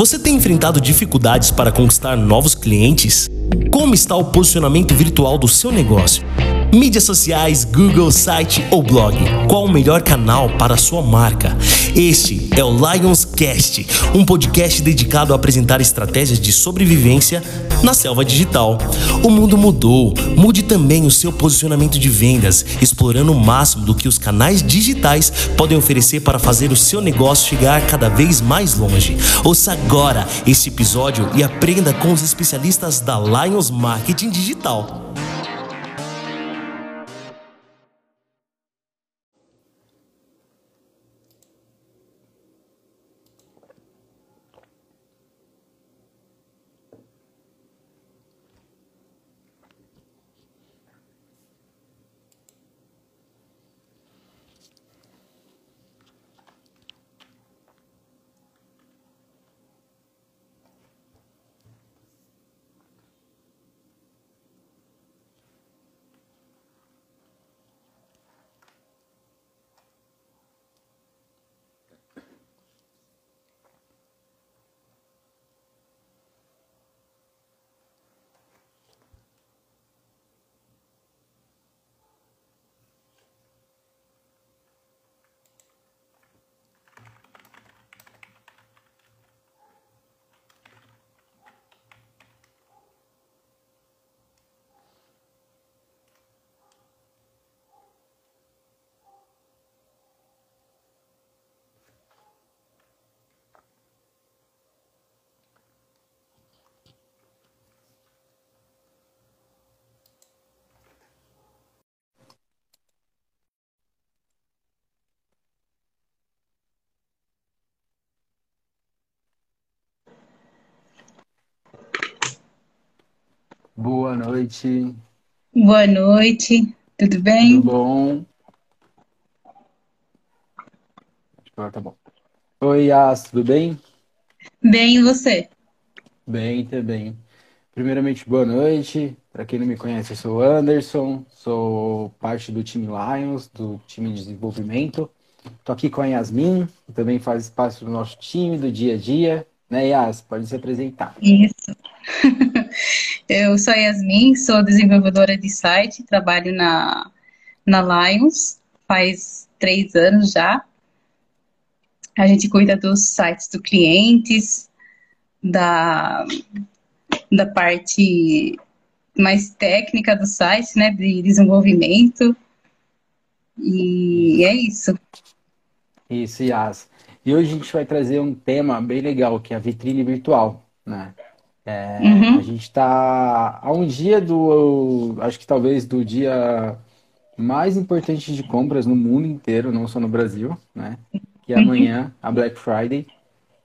Você tem enfrentado dificuldades para conquistar novos clientes? Como está o posicionamento virtual do seu negócio? Mídias sociais, Google, site ou blog? Qual o melhor canal para a sua marca? Este é o Lions Cast, um podcast dedicado a apresentar estratégias de sobrevivência na selva digital. O mundo mudou, mude também o seu posicionamento de vendas, explorando o máximo do que os canais digitais podem oferecer para fazer o seu negócio chegar cada vez mais longe. Ouça agora este episódio e aprenda com os especialistas da Lions Marketing Digital. Boa noite, Boa noite, tudo bem? tudo bom? Tá bom. Oi, Yas, tudo bem? Bem, e você? Bem também. Primeiramente, boa noite. Para quem não me conhece, eu sou o Anderson, sou parte do time Lions, do time de desenvolvimento. Tô aqui com a Yasmin, que também faz parte do nosso time do dia a dia, né, Yas? Pode se apresentar. Isso. Eu sou Yasmin, sou desenvolvedora de site, trabalho na, na Lions faz três anos já. A gente cuida dos sites dos clientes, da, da parte mais técnica do site, né, de desenvolvimento. E é isso. Isso, Yas. E hoje a gente vai trazer um tema bem legal, que é a vitrine virtual, né? É, a Uhum, gente está a um dia do, acho que talvez do dia mais importante de compras no mundo inteiro, não só no Brasil, né? Que é uhum, amanhã, a Black Friday.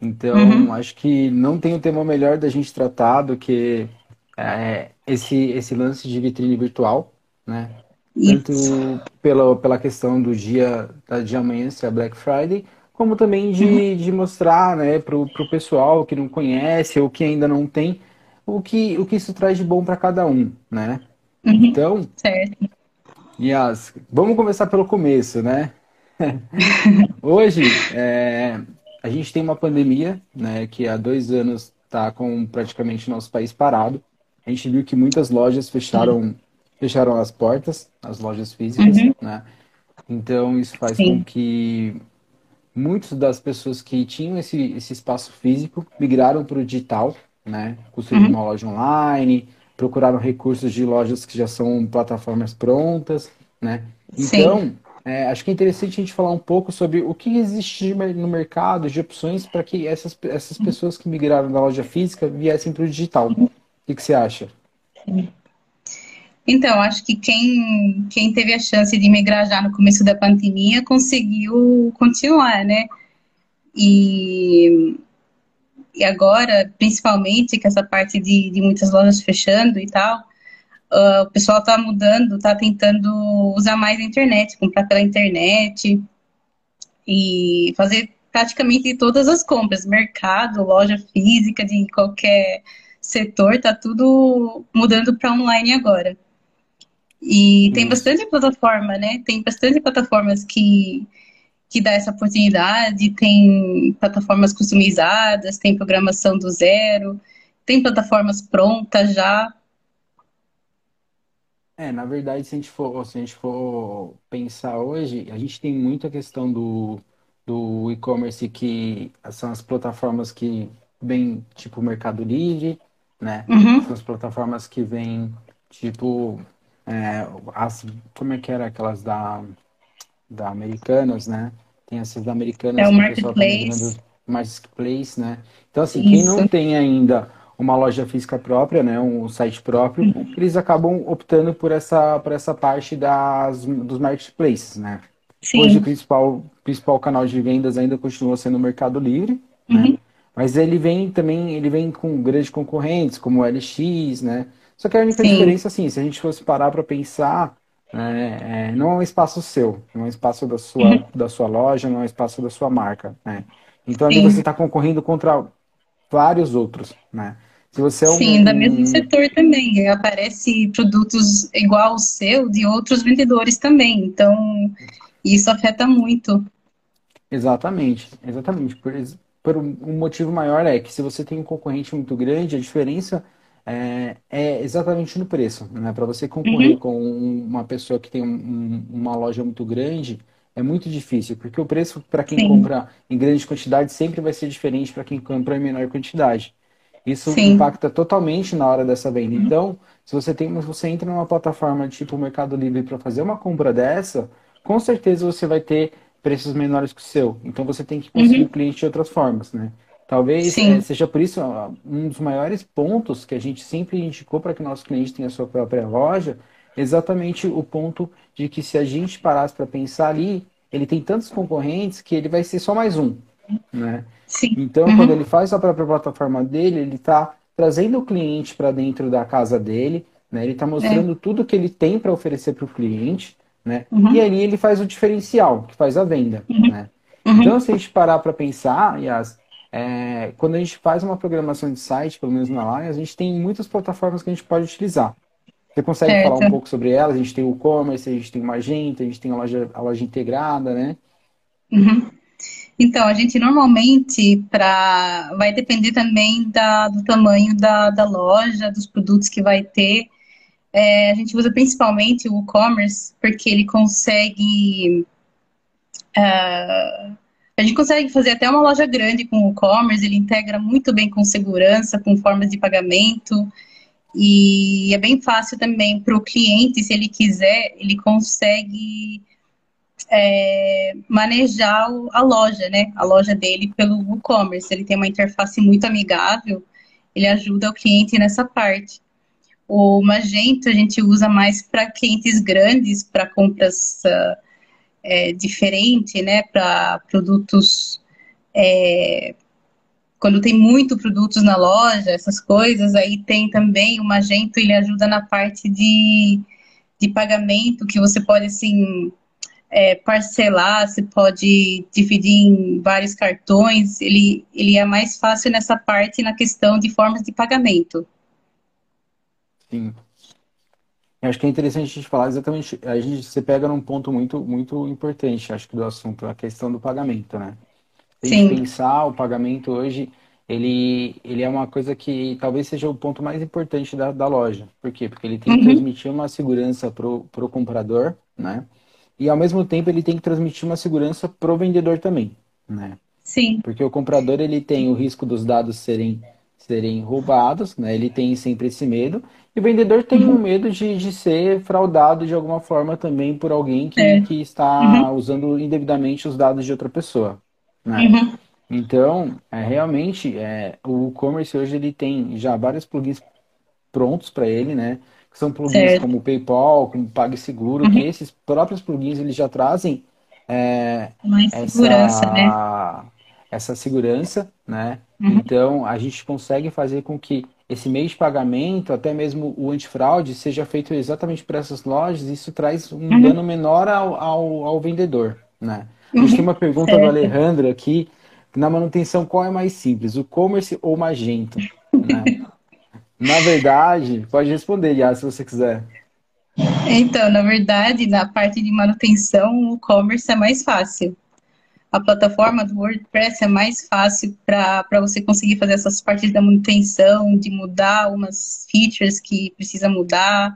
Então, uhum. acho que não tem um tema melhor da gente tratar do que é, esse, esse lance de vitrine virtual, né? Tanto pela, pela questão do dia, da, de amanhã ser a Black Friday, como também Uhum, de, de mostrar, né, pro, pro pessoal que não conhece ou que ainda não tem, o que, o que isso traz de bom para cada um, né? uhum. Então, Certo. Yas, vamos começar pelo começo, né? Hoje, é, a gente tem uma pandemia, né, que há dois anos está com praticamente nosso país parado. A gente viu que muitas lojas fecharam, fecharam as portas, as lojas físicas, Uhum, né? Então, isso faz com sim. que muitas das pessoas que tinham esse, esse espaço físico migraram para o digital, né? Construíram Uhum, uma loja online, procuraram recursos de lojas que já são plataformas prontas, né? sim. Então, é, acho que é interessante a gente falar um pouco sobre o que existe no mercado de opções para que essas, essas pessoas que migraram da loja física viessem para o digital. O que que você acha? Então, acho que quem, quem teve a chance de migrar já no começo da pandemia conseguiu continuar, né? E, e agora, principalmente, com essa parte de, de muitas lojas fechando e tal, ah, o pessoal tá mudando, tá tentando usar mais a internet, comprar pela internet e fazer praticamente todas as compras, mercado, loja física de qualquer setor, tá tudo mudando para online agora. E tem Isso. bastante plataforma, né? Tem bastante plataformas que, que dá essa oportunidade, tem plataformas customizadas, tem programação do zero, tem plataformas prontas já. É, na verdade, se a gente for, se a gente for pensar hoje, a gente tem muita questão do, do e-commerce que são as plataformas que vêm tipo Mercado Livre, né? Uhum. São as plataformas que vêm tipo é, as, como é que era aquelas da, da Americanas, né? Tem essas da Americanas É o tá Marketplace. migrando Marketplace, né? Então, assim, quem não Isso. tem ainda uma loja física própria, né, um site próprio, eles acabam optando por essa, por essa parte das, dos marketplaces, né? Hoje o Sim. principal, principal canal de vendas ainda continua sendo o Mercado Livre, né? Uhum. Mas ele vem também, ele vem com grandes concorrentes, como o LX, né? Só que a única Sim. diferença, assim, se a gente fosse parar para pensar, né, é, não é um espaço seu, não é um espaço da sua, Uhum. da sua loja, não é um espaço da sua marca, né? Então ali Sim. você está concorrendo contra vários outros, né? Se você é um, Sim, da mesmo setor também. Aparece produtos igual ao seu de outros vendedores também. Então, isso afeta muito. Exatamente, exatamente. Por, por um motivo maior é que se você tem um concorrente muito grande, a diferença é, é exatamente no preço, né? Para você concorrer Uhum. com um- uma pessoa que tem um- um- uma loja muito grande, é muito difícil, porque o preço para quem Sim, compra em grande quantidade sempre vai ser diferente para quem compra em menor quantidade. Isso sim, impacta totalmente na hora dessa venda. Então, se você tem, você entra numa plataforma tipo Mercado Livre para fazer uma compra dessa, com certeza você vai ter preços menores que o seu. Então, você tem que conseguir uhum, o cliente de outras formas, né? Talvez sim, seja por isso um dos maiores pontos que a gente sempre indicou para que o nosso cliente tenha a sua própria loja, exatamente o ponto de que se a gente parasse para pensar ali, ele tem tantos concorrentes que ele vai ser só mais um, né? sim, Então, quando uhum, ele faz a própria plataforma dele, ele está trazendo o cliente para dentro da casa dele, né? Ele está é, mostrando tudo que ele tem para oferecer para o cliente, né? E uhum, ali ele faz o diferencial, que faz a venda, uhum, né? uhum, Então, se a gente parar para pensar, Yas, é, quando a gente faz uma programação de site, pelo menos na Lion, a gente tem muitas plataformas que a gente pode utilizar. Você consegue falar um certo. pouco sobre elas? A gente tem o e-commerce, a gente tem o Magento, a gente tem a loja, a loja integrada, né? Uhum. Então, a gente normalmente, para vai depender também da, do tamanho da, da loja, dos produtos que vai ter. É, a gente usa principalmente o e-commerce, porque ele consegue. ah, a gente consegue fazer até uma loja grande com o e-commerce, ele integra muito bem com segurança, com formas de pagamento, e é bem fácil também para o cliente, se ele quiser, ele consegue é, manejar a loja, né? A loja dele pelo e-commerce. Ele tem uma interface muito amigável, ele ajuda o cliente nessa parte. O Magento a gente usa mais para clientes grandes, para compras ah, é, diferente, né? Para produtos é, quando tem muito produtos na loja, essas coisas, aí tem também o Magento, ele ajuda na parte de, de pagamento, que você pode, assim, é, parcelar, você pode dividir em vários cartões, ele, ele é mais fácil nessa parte, na questão de formas de pagamento. Sim. Eu acho que é interessante a gente falar exatamente, a gente, você pega num ponto muito, muito importante, acho que do assunto, a questão do pagamento, né? Gente Sim, pensar, o pagamento hoje, ele, ele é uma coisa que talvez seja o ponto mais importante da, da loja. Por quê? Porque ele tem que uhum, transmitir uma segurança pro, pro comprador, né? E ao mesmo tempo ele tem que transmitir uma segurança pro vendedor também, né? sim, Porque o comprador ele tem o risco dos dados serem, serem roubados, né? Ele tem sempre esse medo. E o vendedor tem um uhum, medo de, de ser fraudado de alguma forma também por alguém que, é, que uhum, está usando indevidamente os dados de outra pessoa, né? uhum, Então, é, realmente, é, o e-commerce hoje ele tem já vários plugins prontos para ele, né? Que são plugins certo, como o PayPal, como o PagSeguro, que uhum, esses próprios plugins eles já trazem é, mais segurança, né? essa, essa segurança, né? Uhum, Então, a gente consegue fazer com que esse meio de pagamento, até mesmo o antifraude, seja feito exatamente para essas lojas, e isso traz um uhum, dano menor ao, ao, ao vendedor, né? A gente tem uhum, uma pergunta do. Alejandro aqui, na manutenção, qual é mais simples, o e-commerce ou o Magento, né? Na verdade, pode responder, Yas, se você quiser. Então, na verdade, na parte de manutenção, o e-commerce é mais fácil. A plataforma do WordPress é mais fácil para você conseguir fazer essas partes da manutenção, de mudar algumas features que precisa mudar,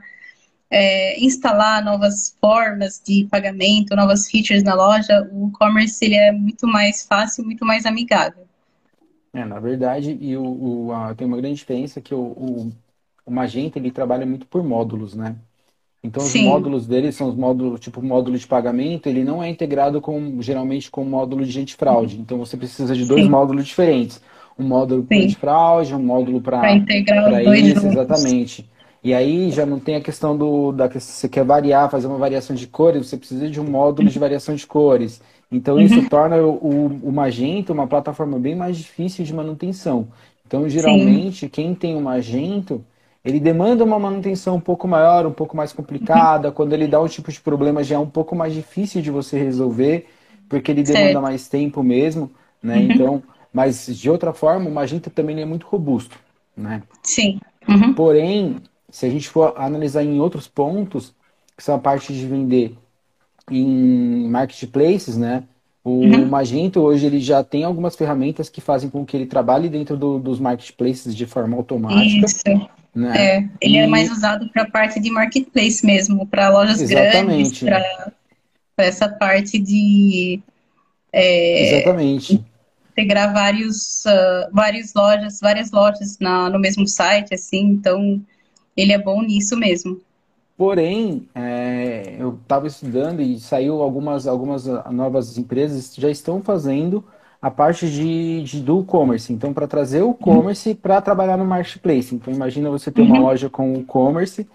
é, instalar novas formas de pagamento, novas features na loja. O e-commerce ele é muito mais fácil, muito mais amigável. É, na verdade, e o, o tem uma grande diferença que o, o, o Magento ele trabalha muito por módulos, né? Então, os Sim. módulos dele são os módulos, tipo, módulo de pagamento, ele não é integrado com, geralmente, com o módulo de antifraude. Então, você precisa de dois Sim. módulos diferentes. Um módulo para antifraude, um módulo para integrar os isso, exatamente. E aí já não tem a questão do da que você quer variar, fazer uma variação de cores, você precisa de um módulo de variação de cores. Então uhum. isso torna o, o Magento uma plataforma bem mais difícil de manutenção. Então, geralmente, Sim. quem tem o Magento, ele demanda uma manutenção um pouco maior, um pouco mais complicada. Uhum. Quando ele dá um tipo de problema, já é um pouco mais difícil de você resolver, porque ele demanda certo. mais tempo mesmo, né? Uhum. Então, mas de outra forma, o Magento também é muito robusto, né? Sim. Uhum. Porém, se a gente for analisar em outros pontos, que são a parte de vender em marketplaces, né? O uhum. Magento hoje ele já tem algumas ferramentas que fazem com que ele trabalhe dentro do, dos marketplaces de forma automática. Isso. Né? É, ele é e... é mais usado para a parte de marketplace mesmo, para lojas Exatamente. grandes, para essa parte de é, Exatamente. integrar vários, uh, várias lojas, várias lojas na, no mesmo site, assim, então ele é bom nisso mesmo. Porém, é, eu estava estudando e saiu algumas, algumas novas empresas já estão fazendo a parte de, de do e-commerce. Então, para trazer o e-commerce para trabalhar no marketplace. Então, imagina você ter uma uhum. loja com e-commerce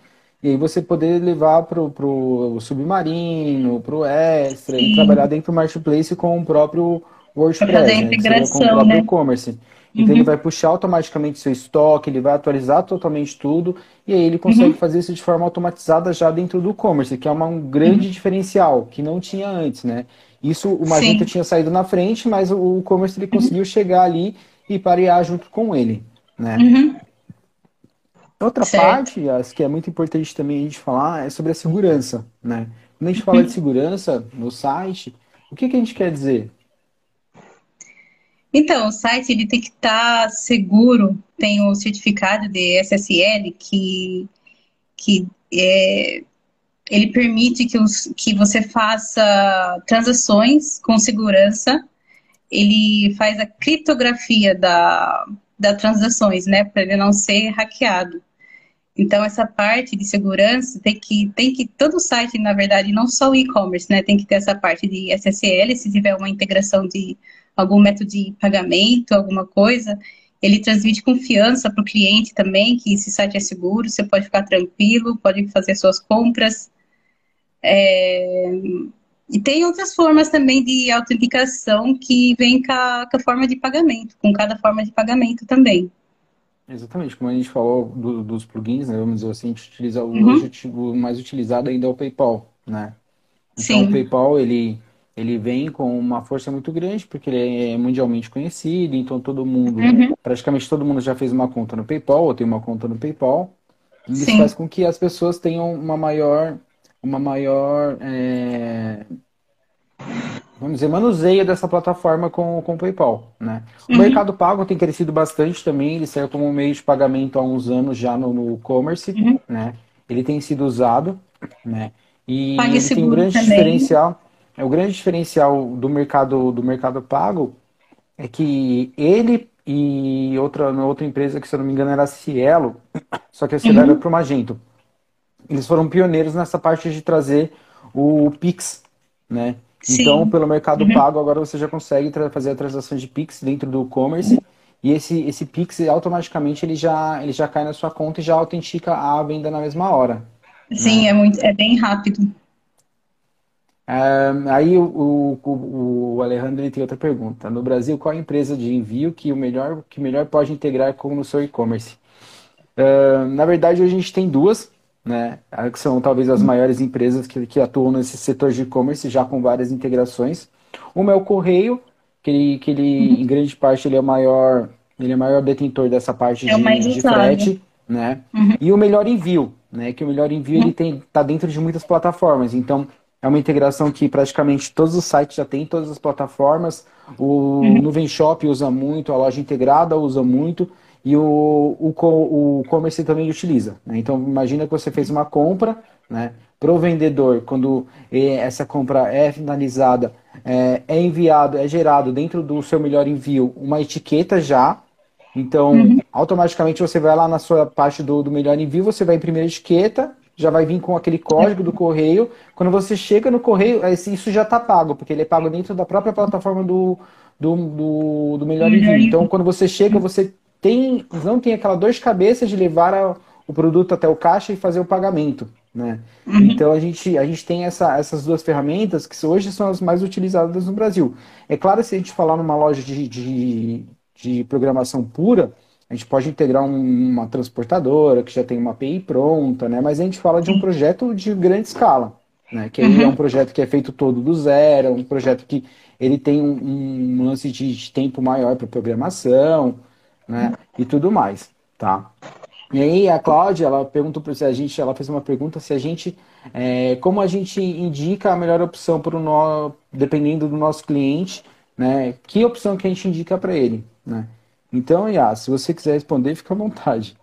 e aí você poder levar para o submarino, para o extra, Sim. e trabalhar dentro do marketplace com o próprio WordPress, né? com o próprio né? e-commerce. Então uhum. ele vai puxar automaticamente seu estoque, ele vai atualizar totalmente tudo e aí ele consegue uhum. fazer isso de forma automatizada já dentro do e-commerce, que é uma, um grande uhum. diferencial que não tinha antes, né? Isso o Magento Sim. tinha saído na frente, mas o e-commerce ele conseguiu uhum. chegar ali e parear junto com ele, né? Uhum. Outra certo. parte, acho que é muito importante também a gente falar, é sobre a segurança, né? Quando a gente fala de uhum. segurança no site, o que, que a gente quer dizer? Então, o site ele tem que estar tá seguro, tem o certificado de SSL que, que é, ele permite que, os, que você faça transações com segurança, ele faz a criptografia da, das transações, né, para ele não ser hackeado. Então, essa parte de segurança tem que, tem que, todo site, na verdade, não só o e-commerce, né, tem que ter essa parte de SSL, se tiver uma integração de algum método de pagamento, alguma coisa, ele transmite confiança para o cliente também, que esse site é seguro, você pode ficar tranquilo, pode fazer suas compras. É... E tem outras formas também de autenticação que vem com a, com a, forma de pagamento, com cada forma de pagamento também. Exatamente, como a gente falou do, dos plugins, né, vamos dizer assim, a gente utiliza uhum. hoje o mais utilizado ainda é o PayPal, né? Então Sim. o PayPal ele ele vem com uma força muito grande, porque ele é mundialmente conhecido, então todo mundo, uhum. praticamente todo mundo já fez uma conta no PayPal, ou tem uma conta no PayPal. E isso Sim. faz com que as pessoas tenham uma maior, uma maior, é... vamos dizer, manuseio dessa plataforma com, com o PayPal, né? O uhum. Mercado Pago tem crescido bastante também, ele saiu como meio de pagamento há uns anos já no e-commerce, uhum. né? Ele tem sido usado, né? E ele tem um grande também. diferencial é o grande diferencial do mercado do mercado pago é que ele e outra outra empresa que se eu não me engano era a Cielo, só que a Cielo uhum. era para o Magento. Eles foram pioneiros nessa parte de trazer o Pix, né? Sim. Então, pelo mercado uhum. pago, agora você já consegue fazer a transação de Pix dentro do e-commerce. E esse, esse Pix automaticamente ele já, ele já cai na sua conta e já autentica a venda na mesma hora. Sim, né? é, muito, é bem rápido aí o, o, o, Alejandro ele tem outra pergunta. No Brasil, qual a empresa de envio que o melhor que melhor pode integrar com o seu e-commerce? Uh, na verdade, a gente tem duas, né? Que são talvez as maiores empresas que, que atuam nesse setor de e-commerce, já com várias integrações. Uma é o Correio, que ele, que ele uhum. em grande parte ele é o maior, ele é o maior detentor dessa parte é de, de frete, né? Uhum. E o melhor envio, né? Que o melhor envio uhum. ele tem tá dentro de muitas plataformas. Então é uma integração que praticamente todos os sites já têm, todas as plataformas. O uhum. Nuvem Shop usa muito, a loja integrada usa muito e o, o, o commerce também utiliza. Né? Então, imagina que você fez uma compra, né? Para o vendedor, quando essa compra é finalizada, é, é, enviado, é gerado dentro do seu melhor envio uma etiqueta já. Então, uhum. automaticamente você vai lá na sua parte do, do melhor envio, você vai imprimir a etiqueta, já vai vir com aquele código do correio. Quando você chega no correio, isso já está pago, porque ele é pago dentro da própria plataforma do, do, do, do melhor envio. Então, quando você chega, você tem, não tem aquela dor de cabeça de levar a, o produto até o caixa e fazer o pagamento. Né? Uhum. Então a gente, a gente tem essa, essas duas ferramentas que hoje são as mais utilizadas no Brasil. É claro, se a gente falar numa loja de, de, de programação pura, a gente pode integrar um, uma transportadora que já tem uma API pronta, né? mas a gente fala de um projeto de grande escala. Né? Que uhum. é um projeto que é feito todo do zero, um projeto que ele tem um, um lance de, de tempo maior para programação né? e tudo mais. Tá? E aí a Cláudia, ela perguntou para a gente, ela fez uma pergunta se a gente, é, como a gente indica a melhor opção para o no, dependendo do nosso cliente, né? Que opção que a gente indica para ele, né? Então, Yas, se você quiser responder, fica à vontade.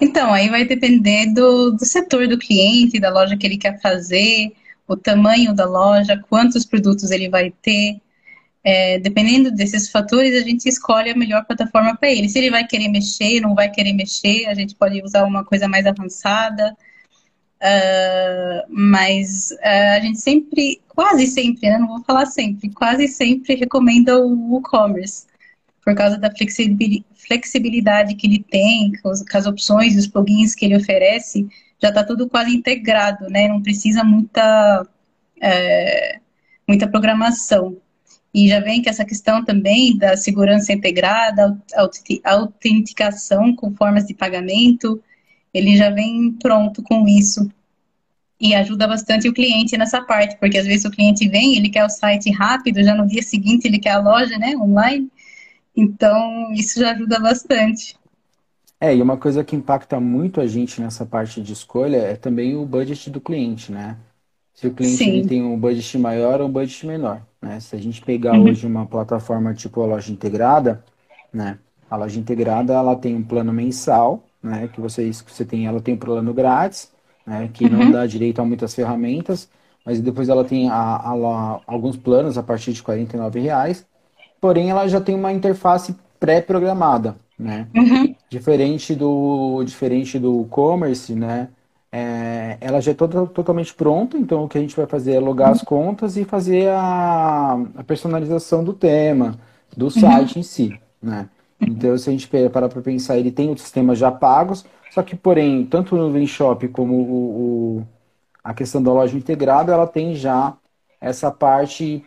Então, aí vai depender do, do setor do cliente, da loja que ele quer fazer, o tamanho da loja, quantos produtos ele vai ter. É, dependendo desses fatores, a gente escolhe a melhor plataforma para ele. Se ele vai querer mexer, não vai querer mexer, a gente pode usar uma coisa mais avançada. Uh, mas uh, a gente sempre, quase sempre, né? não vou falar sempre, quase sempre recomenda o WooCommerce, por causa da flexibilidade que ele tem, com as opções os plugins que ele oferece, já está tudo quase integrado, né? Não precisa muita, é, muita programação. E já vem que essa questão também da segurança integrada, autenticação com formas de pagamento, ele já vem pronto com isso. E ajuda bastante o cliente nessa parte, porque às vezes o cliente vem, ele quer o site rápido, já no dia seguinte ele quer a loja, né, online. Então, isso já ajuda bastante. É, e uma coisa que impacta muito a gente nessa parte de escolha é também o budget do cliente, né? Se o cliente tem um budget maior ou um budget menor. Né? Se a gente pegar uhum. hoje uma plataforma tipo a loja integrada, né? A loja integrada ela tem um plano mensal, né? Que você, você tem, ela tem um plano grátis, né? Que uhum. não dá direito a muitas ferramentas, mas depois ela tem a, a, a, alguns planos a partir de R$ reais. Porém, ela já tem uma interface pré-programada, né? Uhum. Diferente do diferente do e-commerce, né? É, ela já é toda, totalmente pronta, então o que a gente vai fazer é logar as contas e fazer a, a personalização do tema, do site uhum. em si, né? Então, se a gente parar para pensar, ele tem os sistemas já pagos, só que, porém, tanto no Shop como o, o, a questão da loja integrada, ela tem já essa parte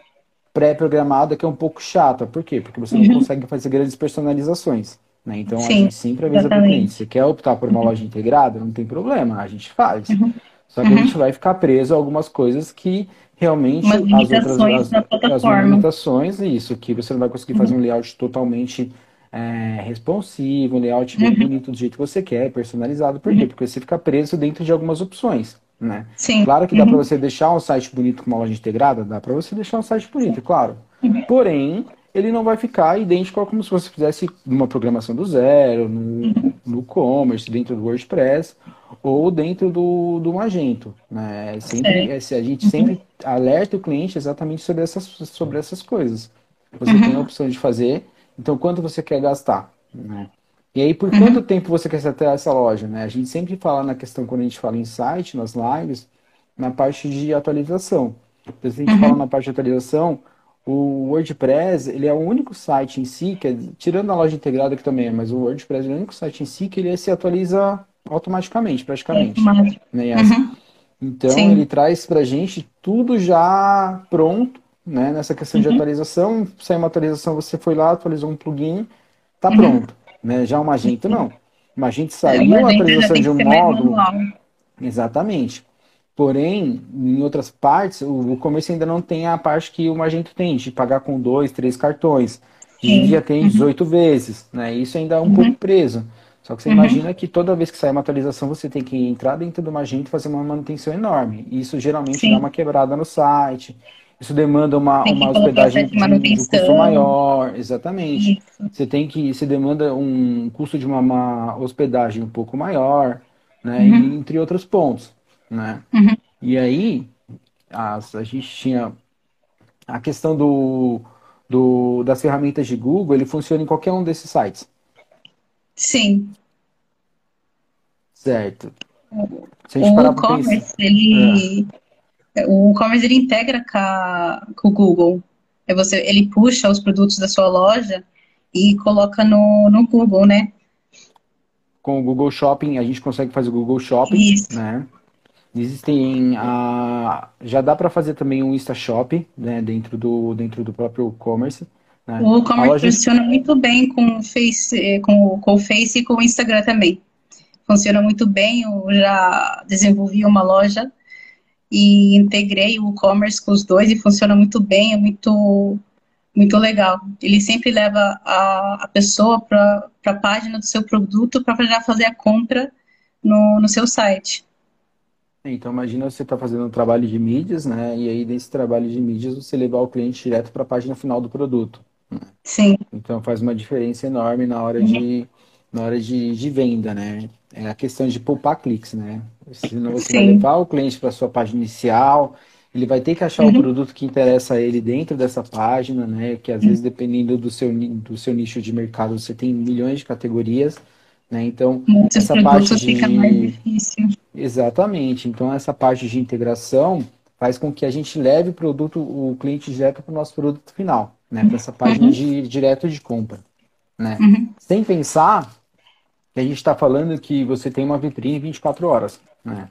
pré-programada que é um pouco chata. Por quê? Porque você uhum. não consegue fazer grandes personalizações. Né? Então Sim, a gente sempre avisa para o cliente, você quer optar por uma loja integrada? Não tem problema, a gente faz. Uhum. Só que uhum. a gente vai ficar preso a algumas coisas que realmente as outras as, as limitações, isso, que você não vai conseguir fazer um layout totalmente é, responsivo, um layout bem uhum. bonito do jeito que você quer, personalizado. Por quê? Uhum. Porque você fica preso dentro de algumas opções. Né? Sim. Claro que dá uhum. para você deixar um site bonito com uma loja integrada, dá para você deixar um site bonito, claro. Uhum. Porém, ele não vai ficar idêntico como se você fizesse uma programação do zero, no, no commerce, dentro do WordPress ou dentro do, do Magento. Né? Sempre, é. a gente sempre alerta o cliente exatamente sobre essas, sobre essas coisas. Você uhum. tem a opção de fazer, então quanto você quer gastar? Né? E aí, por uhum. quanto tempo você quer ter essa loja? Né? A gente sempre fala na questão, quando a gente fala em site, nas lives, na parte de atualização. Então, se a gente uhum. fala na parte de atualização, o WordPress, ele é o único site em si, que é, tirando a loja integrada que também é, mas o WordPress é o único site em si que ele se atualiza automaticamente, praticamente. É, né? Uhum. Então, Sim. ele traz pra gente tudo já pronto, né? Nessa questão uhum. de atualização. Saiu uma atualização, você foi lá, atualizou um plugin, tá uhum. pronto. Né? Já o Magento, não. O Magento saiu é, a atualização de um módulo. Exatamente. Porém, em outras partes, o, o comércio ainda não tem a parte que o Magento tem, de pagar com dois, três cartões. E já tem 18 uhum. vezes, né? Isso ainda é um uhum. pouco preso. Só que você uhum. imagina que toda vez que sai uma atualização, você tem que entrar dentro de uma agente e fazer uma manutenção enorme. Isso geralmente Sim. dá uma quebrada no site. Isso demanda uma, uma hospedagem de, de, um custo maior. Exatamente. Isso. Você tem que. Você demanda um custo de uma, uma hospedagem um pouco maior, né? Uhum. E, entre outros pontos. Né? Uhum. E aí, as, a gente tinha a questão do, do, das ferramentas de Google, ele funciona em qualquer um desses sites. Sim. Certo. Se o e-commerce, ele... É. O e-commerce, ele integra com, a, com o Google. É você, ele puxa os produtos da sua loja e coloca no, no Google, né? Com o Google Shopping, a gente consegue fazer o Google Shopping, Isso. né? Existem a já dá para fazer também um Insta Shop, né, dentro do dentro do próprio e-commerce. Né? O e-commerce loja... funciona muito bem com o Face, eh, com, com o Face e com o Instagram também. Funciona muito bem. Eu já desenvolvi uma loja e integrei o e-commerce com os dois e funciona muito bem, é muito muito legal. Ele sempre leva a, a pessoa para a página do seu produto para já fazer a compra no, no seu site. Então imagina você está fazendo um trabalho de mídias, né? E aí desse trabalho de mídias você levar o cliente direto para a página final do produto. Sim. Então faz uma diferença enorme na hora de uhum. na hora de, de venda, né? É a questão de poupar cliques, né? Senão você Sim. vai levar o cliente para sua página inicial, ele vai ter que achar uhum. o produto que interessa a ele dentro dessa página, né? Que às uhum. vezes dependendo do seu do seu nicho de mercado você tem milhões de categorias, né? Então Muitos essa parte de fica mais difícil. Exatamente. Então essa parte de integração faz com que a gente leve o produto, o cliente direto para o nosso produto final né? Para essa página uhum. de direto de compra, né? Uhum. Sem pensar que a gente está falando que você tem uma vitrine 24 horas, né?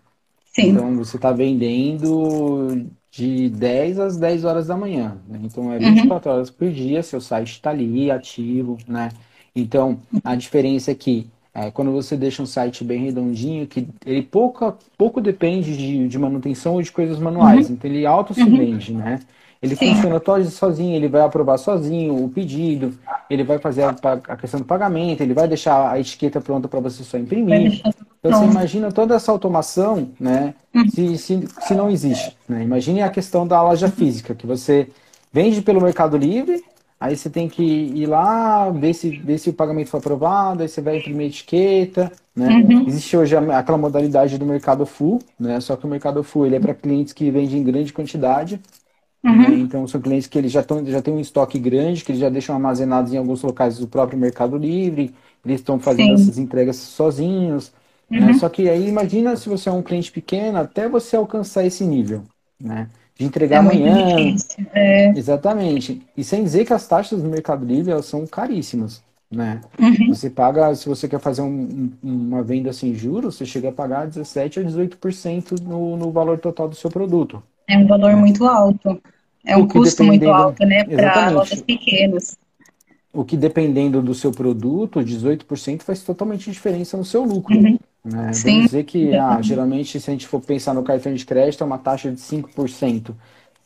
Sim. Então você está vendendo de 10 às 10 horas da manhã, né? Então é 24 uhum. horas por dia, seu site está ali ativo, né? Então a diferença é que é, quando você deixa um site bem redondinho, que ele pouco, pouco depende de, de manutenção ou de coisas manuais, uhum. então ele auto se uhum. vende, né? Ele Sim. funciona todo sozinho, ele vai aprovar sozinho o pedido, ele vai fazer a, a questão do pagamento, ele vai deixar a etiqueta pronta para você só imprimir. Então você imagina toda essa automação, né? Uhum. Se, se, se não existe. Né? Imagine a questão da loja física, que você vende pelo Mercado Livre, aí você tem que ir lá, ver se, ver se o pagamento foi aprovado, aí você vai imprimir a etiqueta, né? Uhum. Existe hoje aquela modalidade do mercado full, né? Só que o mercado full ele é para clientes que vendem em grande quantidade. Uhum. Né? Então, são clientes que eles já, tão, já têm um estoque grande, que eles já deixam armazenados em alguns locais do próprio Mercado Livre, eles estão fazendo Sim. essas entregas sozinhos. Né? Uhum. Né? Só que aí, imagina se você é um cliente pequeno, até você alcançar esse nível, né? De entregar é amanhã. É. Exatamente. E sem dizer que as taxas do Mercado Livre elas são caríssimas. Né? Uhum. Você paga, se você quer fazer um, uma venda sem juros, você chega a pagar 17 a 18% no, no valor total do seu produto. É um valor muito alto. É um custo muito alto, né, para lojas pequenas. O que dependendo do seu produto, 18% faz totalmente diferença no seu lucro. Uhum. Né? Sim. Vamos dizer que ah, geralmente, se a gente for pensar no cartão de crédito, é uma taxa de 5%.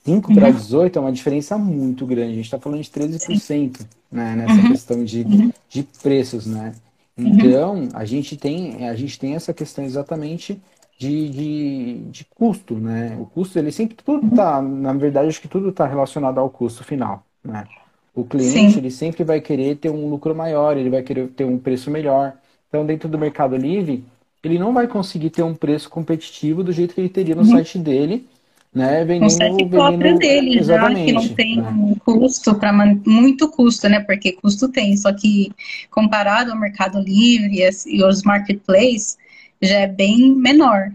5 para 18 é uma diferença muito grande. A gente está falando de 13% né, nessa uhum. questão de, uhum. de preços, né? Uhum. Então, a gente tem, a gente tem essa questão exatamente de, de, de custo, né? O custo, ele sempre tudo tá, na verdade, acho que tudo está relacionado ao custo final, né? O cliente, Sim. ele sempre vai querer ter um lucro maior, ele vai querer ter um preço melhor. Então, dentro do Mercado Livre, ele não vai conseguir ter um preço competitivo do jeito que ele teria no uhum. site dele, né? Vendendo, no site próprio dele, exatamente, já que não tem né? custo para muito custo, né? Porque custo tem, só que comparado ao Mercado Livre e os marketplaces, já é bem menor.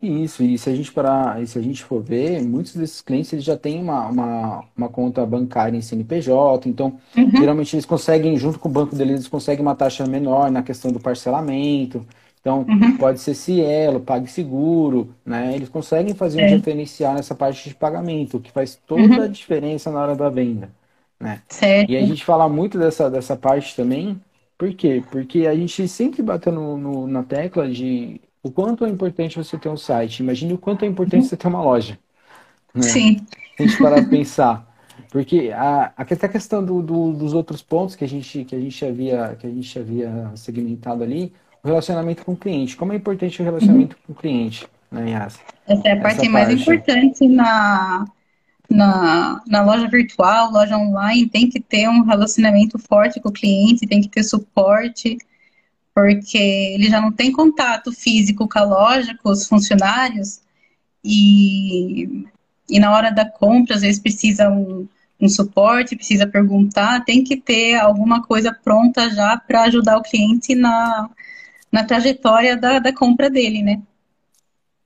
Isso, e se a gente parar, se a gente for ver, muitos desses clientes eles já têm uma, uma, uma conta bancária em CNPJ, então uhum. geralmente eles conseguem, junto com o banco deles, eles conseguem uma taxa menor na questão do parcelamento. Então, uhum. pode ser Cielo, PagSeguro, né? Eles conseguem fazer é. um diferencial nessa parte de pagamento, que faz toda uhum. a diferença na hora da venda, né? Certo. E a gente fala muito dessa, dessa parte também, por quê? Porque a gente sempre bateu no, no, na tecla de o quanto é importante você ter um site. Imagine o quanto é importante você ter uma loja. Né? Sim. A gente parar de pensar. Porque a, a questão do, do, dos outros pontos que a gente que a gente havia que a gente havia segmentado ali, o relacionamento com o cliente. Como é importante o relacionamento uhum. com o cliente, né, Yas? Essa é a parte Essa mais parte. importante na, na, na loja virtual, loja online, tem que ter um relacionamento forte com o cliente, tem que ter suporte, porque ele já não tem contato físico com a loja, com os funcionários, e, e na hora da compra, às vezes precisa um, um suporte, precisa perguntar, tem que ter alguma coisa pronta já para ajudar o cliente na, na trajetória da, da compra dele, né?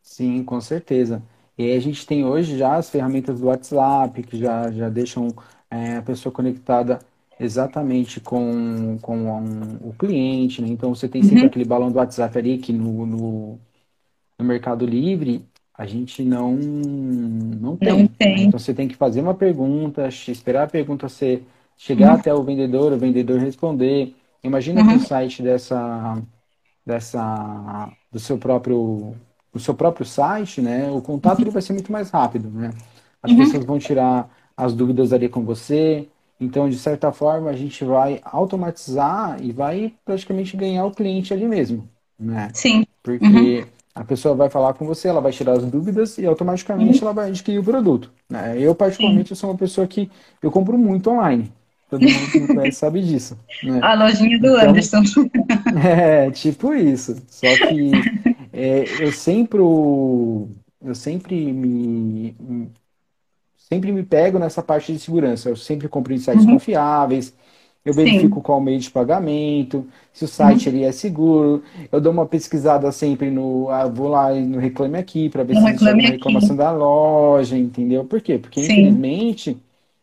Sim, com certeza. E a gente tem hoje já as ferramentas do WhatsApp, que já, já deixam é, a pessoa conectada exatamente com, com um, o cliente, né? Então você tem sempre uhum. aquele balão do WhatsApp ali que no, no, no Mercado Livre a gente não, não tem. Não né? tem. Então você tem que fazer uma pergunta, esperar a pergunta ser, chegar uhum. até o vendedor, o vendedor responder. Imagina uhum. que o site dessa, dessa, do seu próprio, do seu próprio site, né? O contato ele vai ser muito mais rápido, né? As uhum. pessoas vão tirar as dúvidas ali com você. Então, de certa forma, a gente vai automatizar e vai praticamente ganhar o cliente ali mesmo, né? Sim. Porque uhum. A pessoa vai falar com você, ela vai tirar as dúvidas e automaticamente uhum. ela vai adquirir o produto. Né? Eu, particularmente, sou uma pessoa que eu compro muito online. Todo mundo que me conhece sabe disso. Né? A lojinha do então, Anderson. É, tipo isso. Só que é, eu sempre eu sempre me sempre me pego nessa parte de segurança. Eu sempre compro em sites uhum. confiáveis. Eu verifico Sim. qual o meio de pagamento, se o site uhum. ele é seguro. Eu dou uma pesquisada sempre no. Ah, vou lá no Reclame Aqui para ver no se existe alguma reclamação da loja, entendeu? Por quê? Porque, Sim. infelizmente,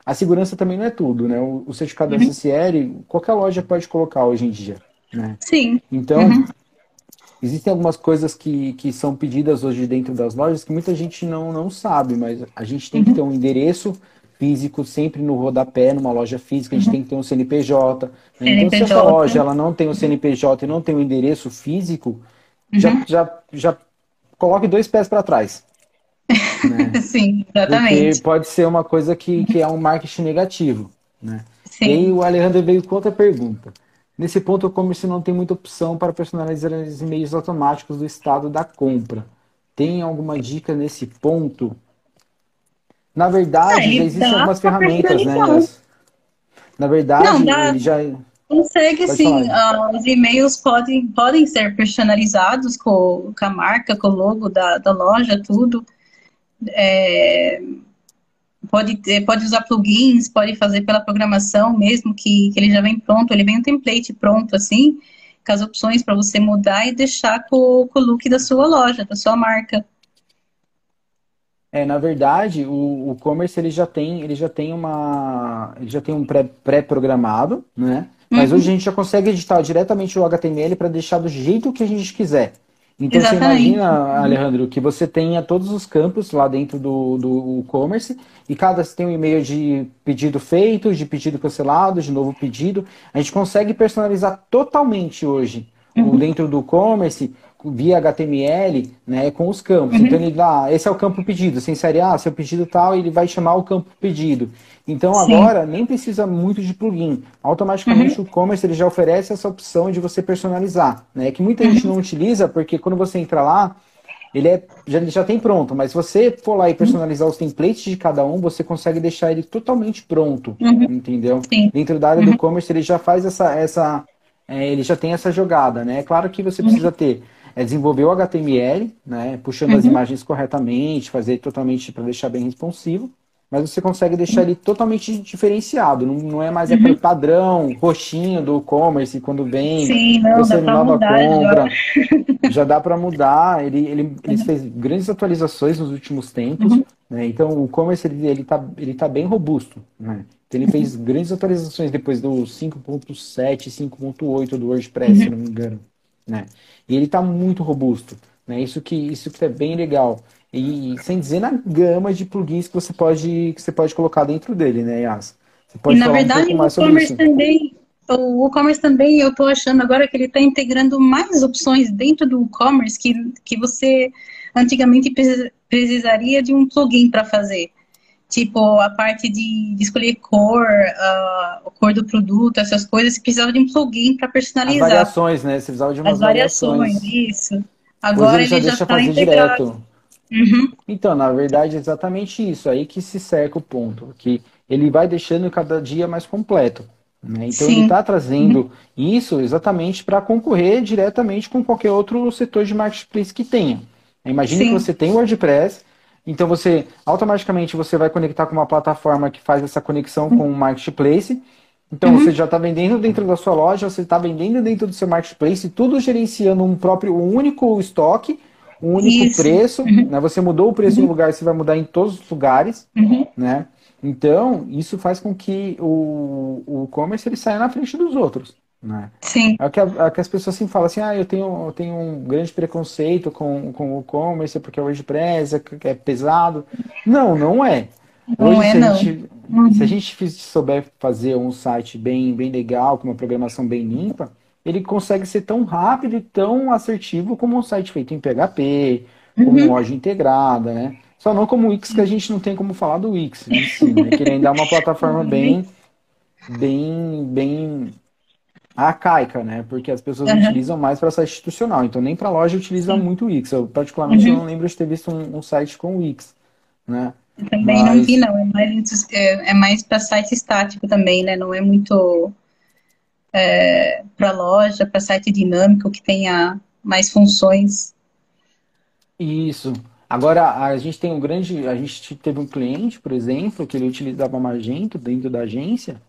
a segurança também não é tudo, né? O, o certificado uhum. da SSL, qualquer loja pode colocar hoje em dia. Né? Sim. Então, uhum. existem algumas coisas que, que são pedidas hoje dentro das lojas que muita gente não, não sabe, mas a gente tem que uhum. ter um endereço físico sempre no rodapé, numa loja física, a gente uhum. tem que ter um CNPJ. Né? CNPJ. Então, se essa loja ela não tem o CNPJ e não tem o endereço físico, uhum. já, já, já coloque dois pés para trás. Né? Sim, exatamente. Porque pode ser uma coisa que, que é um marketing negativo. Né? Sim. E aí o Alejandro veio com outra pergunta. Nesse ponto, o comércio não tem muita opção para personalizar os e-mails automáticos do estado da compra. Tem alguma dica nesse ponto? Na verdade, ah, já existem algumas ferramentas, né? Na verdade, Não, já. Consegue Pode sim. Uh, os e-mails podem, podem ser personalizados com, com a marca, com o logo da, da loja, tudo. É, pode, ter, pode usar plugins, pode fazer pela programação mesmo, que, que ele já vem pronto, ele vem um template pronto, assim, com as opções para você mudar e deixar com, com o look da sua loja, da sua marca. É, na verdade, o, o commerce ele já tem, ele já tem uma, ele já tem um pré-programado, pré né? Mas uhum. hoje a gente já consegue editar diretamente o HTML para deixar do jeito que a gente quiser. Então Exatamente. você imagina. Alejandro, que você tenha todos os campos lá dentro do, do e-commerce e cada tem um e-mail de pedido feito, de pedido cancelado, de novo pedido. A gente consegue personalizar totalmente hoje uhum. dentro do e-commerce via HTML, né, com os campos. Uhum. Então ele dá, esse é o campo pedido, sem série A, seu pedido tal, ele vai chamar o campo pedido. Então Sim. agora nem precisa muito de plugin. Automaticamente uhum. o e-commerce ele já oferece essa opção de você personalizar, né, que muita uhum. gente não utiliza porque quando você entra lá, ele é, já, já tem pronto, mas se você for lá e personalizar os templates de cada um, você consegue deixar ele totalmente pronto, uhum. entendeu? Sim. Dentro da área do uhum. e-commerce ele já faz essa, essa é, ele já tem essa jogada, né? É claro que você precisa ter é desenvolver o HTML, né, puxando uhum. as imagens corretamente, fazer totalmente para deixar bem responsivo, mas você consegue deixar ele totalmente diferenciado, não, não é mais uhum. aquele padrão roxinho do e-commerce quando vem, Sim, não, você nova compra, já. já dá para mudar, ele, ele, ele uhum. fez grandes atualizações nos últimos tempos, uhum. né, então o e-commerce ele, ele, tá, ele tá bem robusto, né, então ele fez grandes atualizações depois do 5.7, 5.8 do WordPress, se uhum. não me engano né? E ele está muito robusto, né? Isso que isso que é bem legal. E sem dizer na gama de plugins que você pode que você pode colocar dentro dele, né, Yas? Você pode e, na verdade, um o e-commerce também, o e-commerce também, eu estou achando agora que ele está integrando mais opções dentro do e-commerce que, que você antigamente precisaria de um plugin para fazer. Tipo, a parte de, de escolher cor, uh, a cor do produto, essas coisas, você precisava de um plugin para personalizar. As variações, né? Você precisava de umas As variações. variações, isso. Agora Hoje ele já, deixa tá fazer integrado. Uhum. Então, na verdade, é exatamente isso. Aí que se cerca o ponto. Que ele vai deixando cada dia mais completo. Né? Então, Sim. ele está trazendo uhum. isso exatamente para concorrer diretamente com qualquer outro setor de marketplace que tenha. Imagine Sim. que você tem o WordPress, então você automaticamente você vai conectar com uma plataforma que faz essa conexão com o marketplace. Então uhum. você já está vendendo dentro da sua loja, você está vendendo dentro do seu marketplace, tudo gerenciando um próprio, um único estoque, um único Isso. preço. Uhum. Né? Você mudou o preço uhum. um lugar, você vai mudar em todos os lugares, uhum. né? Então isso faz com que o, o e-commerce ele saia na frente dos outros. Né? Sim. É que, é que as pessoas assim falam assim, ah, eu tenho, eu tenho um grande preconceito com, com o e-commerce porque é WordPress, é, é pesado. Não, não é. Não Hoje, é, se não. A gente, uhum. Se a gente souber fazer um site bem, bem legal, com uma programação bem limpa, ele consegue ser tão rápido e tão assertivo como um site feito em PHP, como uhum. loja integrada, né? Só não como o Wix, que a gente não tem como falar do Wix em si, né? Que ele ainda é uma plataforma bem, bem, bem arcaica, né? Porque as pessoas uhum. utilizam mais para site institucional. Então, nem para loja utiliza muito o Wix. Eu, particularmente, uhum. não lembro de ter visto um, um site com o Wix, né? Eu também Mas... não vi, não. É mais, é, é mais para site estático também, né? Não é muito é, para loja, para site dinâmico que tenha mais funções. Isso. Agora, a gente tem um grande. A gente teve um cliente, por exemplo, que ele utilizava Magento dentro da agência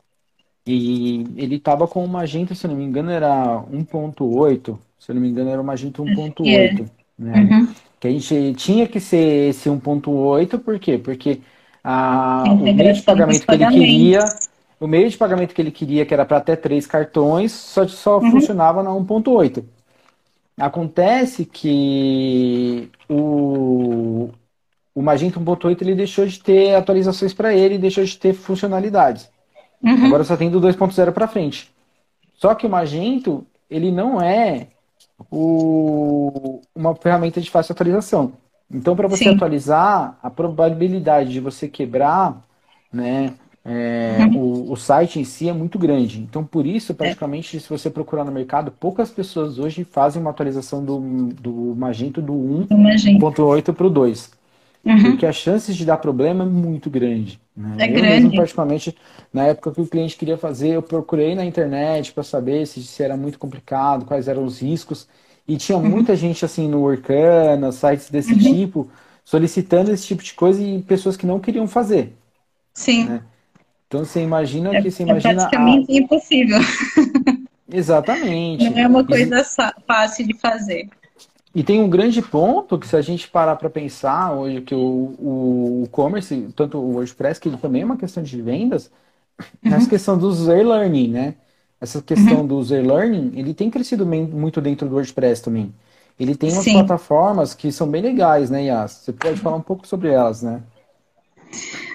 e ele estava com uma Magento, se não me engano, era 1.8. Se não me engano, era uma Magento 1.8. Yeah. Né? Uhum. Que a gente tinha que ser esse 1.8, por quê? Porque a, o meio de pagamento que ele queria, o meio de pagamento que ele queria, que era para até três cartões, só, só uhum. funcionava na 1.8. Acontece que o, o Magento 1.8 ele deixou de ter atualizações para ele, deixou de ter funcionalidades. Uhum. Agora só tem do 2.0 para frente. Só que o Magento, ele não é o, uma ferramenta de fácil atualização. Então, para você Sim. atualizar, a probabilidade de você quebrar né, é, uhum. o, o, site em si é muito grande. Então, por isso, praticamente, é. se você procurar no mercado, poucas pessoas hoje fazem uma atualização do, do Magento do 1.8 para o 2. Uhum. Porque as chances de dar problema é muito grande. Né? É eu grande. Mesmo, particularmente, na época que o cliente queria fazer, eu procurei na internet para saber se, se, era muito complicado, quais eram os riscos. E tinha uhum. muita gente assim no Workana, sites desse uhum. tipo, solicitando esse tipo de coisa e pessoas que não queriam fazer. Sim. Né? Então você imagina é, que você imagina. É praticamente a... impossível. Exatamente. Não é uma coisa fácil de fazer. E tem um grande ponto que se a gente parar para pensar hoje que o e-commerce, tanto o WordPress, que ele também é uma questão de vendas, uhum. essa questão do user learning, né? Essa questão uhum. do user learning, ele tem crescido muito dentro do WordPress também. Ele tem umas Sim. plataformas que são bem legais, né, Yas? Você pode falar um pouco sobre elas, né?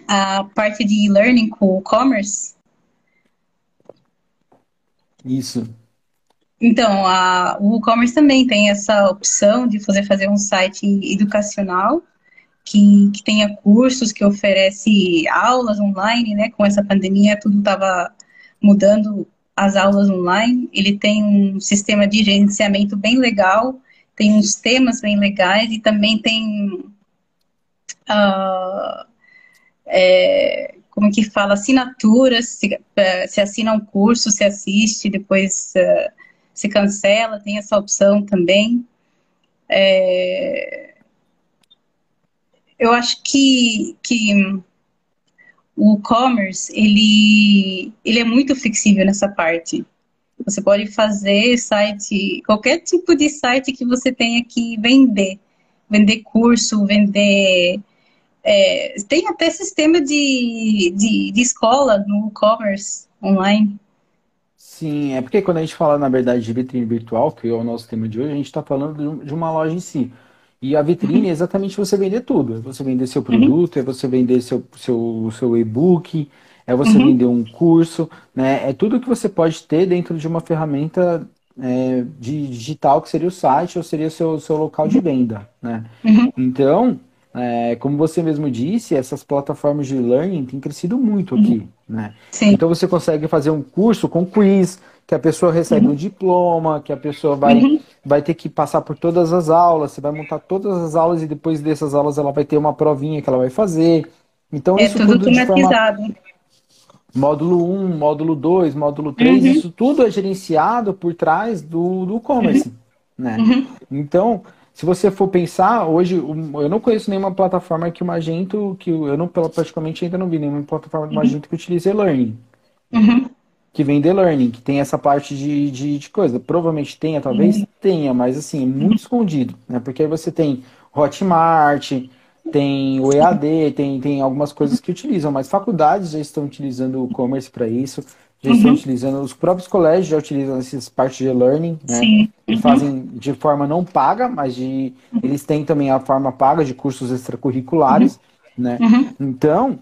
A parte de learning com o e-commerce? Isso. Então, a, o e-commerce também tem essa opção de fazer, fazer um site educacional que, que tenha cursos, que oferece aulas online, né? Com essa pandemia, tudo estava mudando as aulas online. Ele tem um sistema de gerenciamento bem legal, tem uns temas bem legais e também tem. Uh, é, como que fala? Assinaturas, se, uh, se assina um curso, se assiste, depois. Uh, se cancela, tem essa opção também. É... Eu acho que, que o e-commerce, ele, ele é muito flexível nessa parte. Você pode fazer site, qualquer tipo de site que você tenha que vender. Vender curso, vender... É, tem até sistema de, de, de escola no e-commerce online. Sim, é porque quando a gente fala, na verdade, de vitrine virtual, que é o nosso tema de hoje, a gente está falando de uma loja em si. E a vitrine uhum. é exatamente você vender tudo. É você vender seu uhum. produto, uhum. é você vender seu, seu, seu e-book, é você uhum. vender um curso, né? É tudo que você pode ter dentro de uma ferramenta é, de digital, que seria o site ou seria o seu, seu local de venda, né? Uhum. Então, é, como você mesmo disse, essas plataformas de learning têm crescido muito aqui, uhum. né? Sim. Então você consegue fazer um curso com quiz, que a pessoa recebe uhum. um diploma, que a pessoa vai, uhum. vai ter que passar por todas as aulas, você vai montar todas as aulas e depois dessas aulas ela vai ter uma provinha que ela vai fazer. Então é isso tudo, tudo automatizado. Forma... Módulo 1, módulo 2, módulo 3, uhum. isso tudo é gerenciado por trás do, do e-commerce. Né? Uhum. Então, se você for pensar, hoje eu não conheço nenhuma plataforma que o Magento, que eu não praticamente ainda não vi nenhuma plataforma do uhum. Magento que utilize e-learning. Uhum. Que vem de learning, que tem essa parte de, de, de coisa. Provavelmente tenha, talvez uhum. tenha, mas assim, é muito escondido, né? Porque aí você tem Hotmart, tem o EAD, tem, tem algumas coisas que utilizam, mas faculdades já estão utilizando o e-commerce para isso já uhum. estão utilizando, os próprios colégios já utilizam essas partes de learning, né? Sim. Uhum. fazem de forma não paga, mas de, eles têm também a forma paga de cursos extracurriculares, uhum. né? Uhum. Então,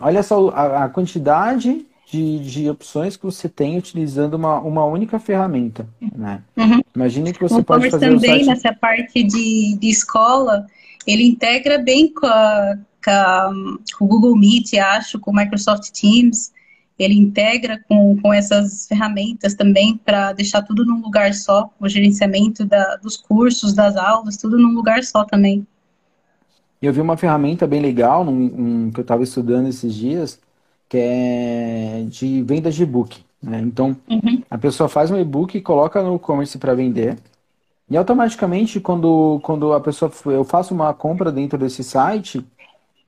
olha só a, a quantidade de, de, opções que você tem utilizando uma, uma única ferramenta, né? Uhum. Imagine que você o pode fazer também site... nessa parte de, de escola, ele integra bem com, a, com, a, com o Google Meet, acho, com o Microsoft Teams, ele integra com, com essas ferramentas também para deixar tudo num lugar só, o gerenciamento da, dos cursos, das aulas, tudo num lugar só também. Eu vi uma ferramenta bem legal num, um, que eu estava estudando esses dias, que é de vendas de e-book. Né? Então, uhum. a pessoa faz um e-book e coloca no e-commerce para vender. E automaticamente, quando, quando a pessoa eu faço uma compra dentro desse site,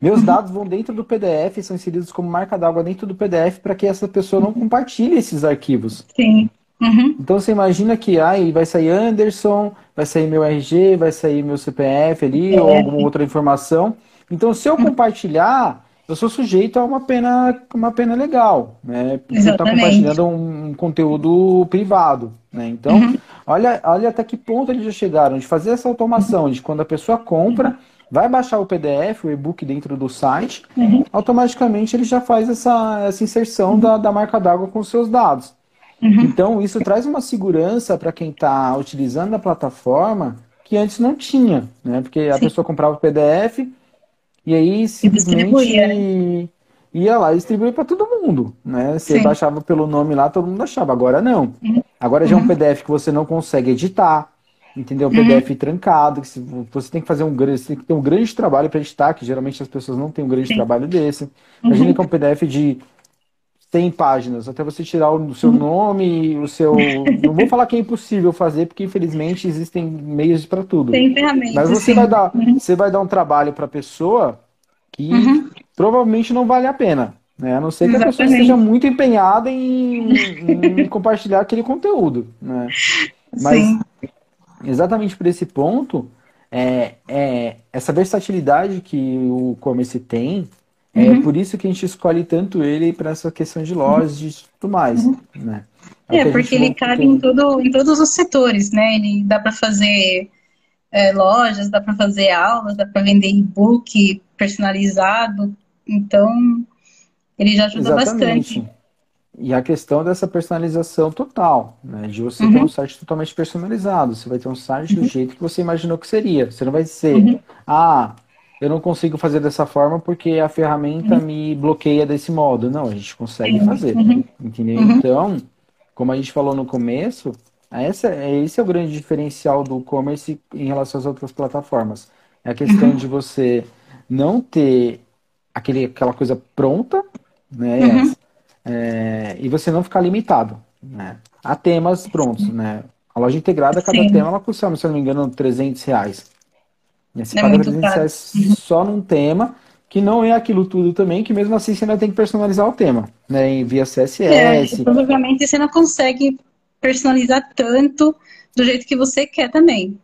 meus dados vão dentro do PDF, são inseridos como marca d'água dentro do PDF para que essa pessoa não compartilhe esses arquivos. Sim. Uhum. Então você imagina que aí vai sair Anderson, vai sair meu RG, vai sair meu CPF ali, é. ou alguma outra informação. Então, se eu uhum. compartilhar, eu sou sujeito a uma pena, uma pena legal, né? Porque está compartilhando um, um, conteúdo privado, né? Então, uhum. olha, olha até que ponto eles já chegaram de fazer essa automação, de quando a pessoa compra, vai baixar o PDF, o e-book dentro do site, uhum. automaticamente ele já faz essa, essa inserção uhum. da, da marca d'água com os seus dados. Uhum. Então, isso traz uma segurança para quem está utilizando a plataforma que antes não tinha, né? Porque a Sim. pessoa comprava o PDF e aí simplesmente né? ia lá e distribuía para todo mundo, né? Você Sim. baixava pelo nome lá, todo mundo achava. Agora não. Uhum. Agora já é um uhum. PDF que você não consegue editar, entendeu? O PDF uhum. trancado, que você tem que fazer um grande, você tem que ter um grande trabalho para editar, que geralmente as pessoas não têm um grande Sim. trabalho desse. Imagina uhum. que é um PDF de 100 páginas, até você tirar o seu uhum. nome, o seu. Não vou falar que é impossível fazer, porque infelizmente existem meios para tudo. Tem ferramentas. Mas você sim. vai dar, uhum. você vai dar um trabalho para a pessoa que uhum. provavelmente não vale a pena. Né? A não ser que Exatamente. a pessoa esteja muito empenhada em, em compartilhar aquele conteúdo. Né? Mas sim exatamente por esse ponto, é, é, essa versatilidade que o e-commerce tem, é uhum. por isso que a gente escolhe tanto ele para essa questão de lojas e tudo mais, uhum. né? É, é porque ele cabe em, todo, em todos os setores, né? Ele dá para fazer é, lojas, dá para fazer aulas, dá para vender e-book personalizado, então ele já ajuda Exatamente. bastante. E a questão dessa personalização total, né? De você uhum. ter um site totalmente personalizado. Você vai ter um site uhum. do jeito que você imaginou que seria. Você não vai dizer, uhum. ah, eu não consigo fazer dessa forma porque a ferramenta uhum. me bloqueia desse modo. Não, a gente consegue fazer. Uhum. Entendeu? Uhum. Então, como a gente falou no começo, essa, esse é o grande diferencial do e-commerce em relação às outras plataformas. É a questão de você não ter aquele, aquela coisa pronta, né? É, e você não ficar limitado. Né? Há temas prontos, né? A loja integrada, cada Sim. tema, ela custa, se eu não me engano, 300 reais. Você é paga 300 caro. reais só num tema, que não é aquilo tudo também, que mesmo assim você ainda tem que personalizar o tema, né? Via CSS. É, provavelmente você não consegue personalizar tanto do jeito que você quer também.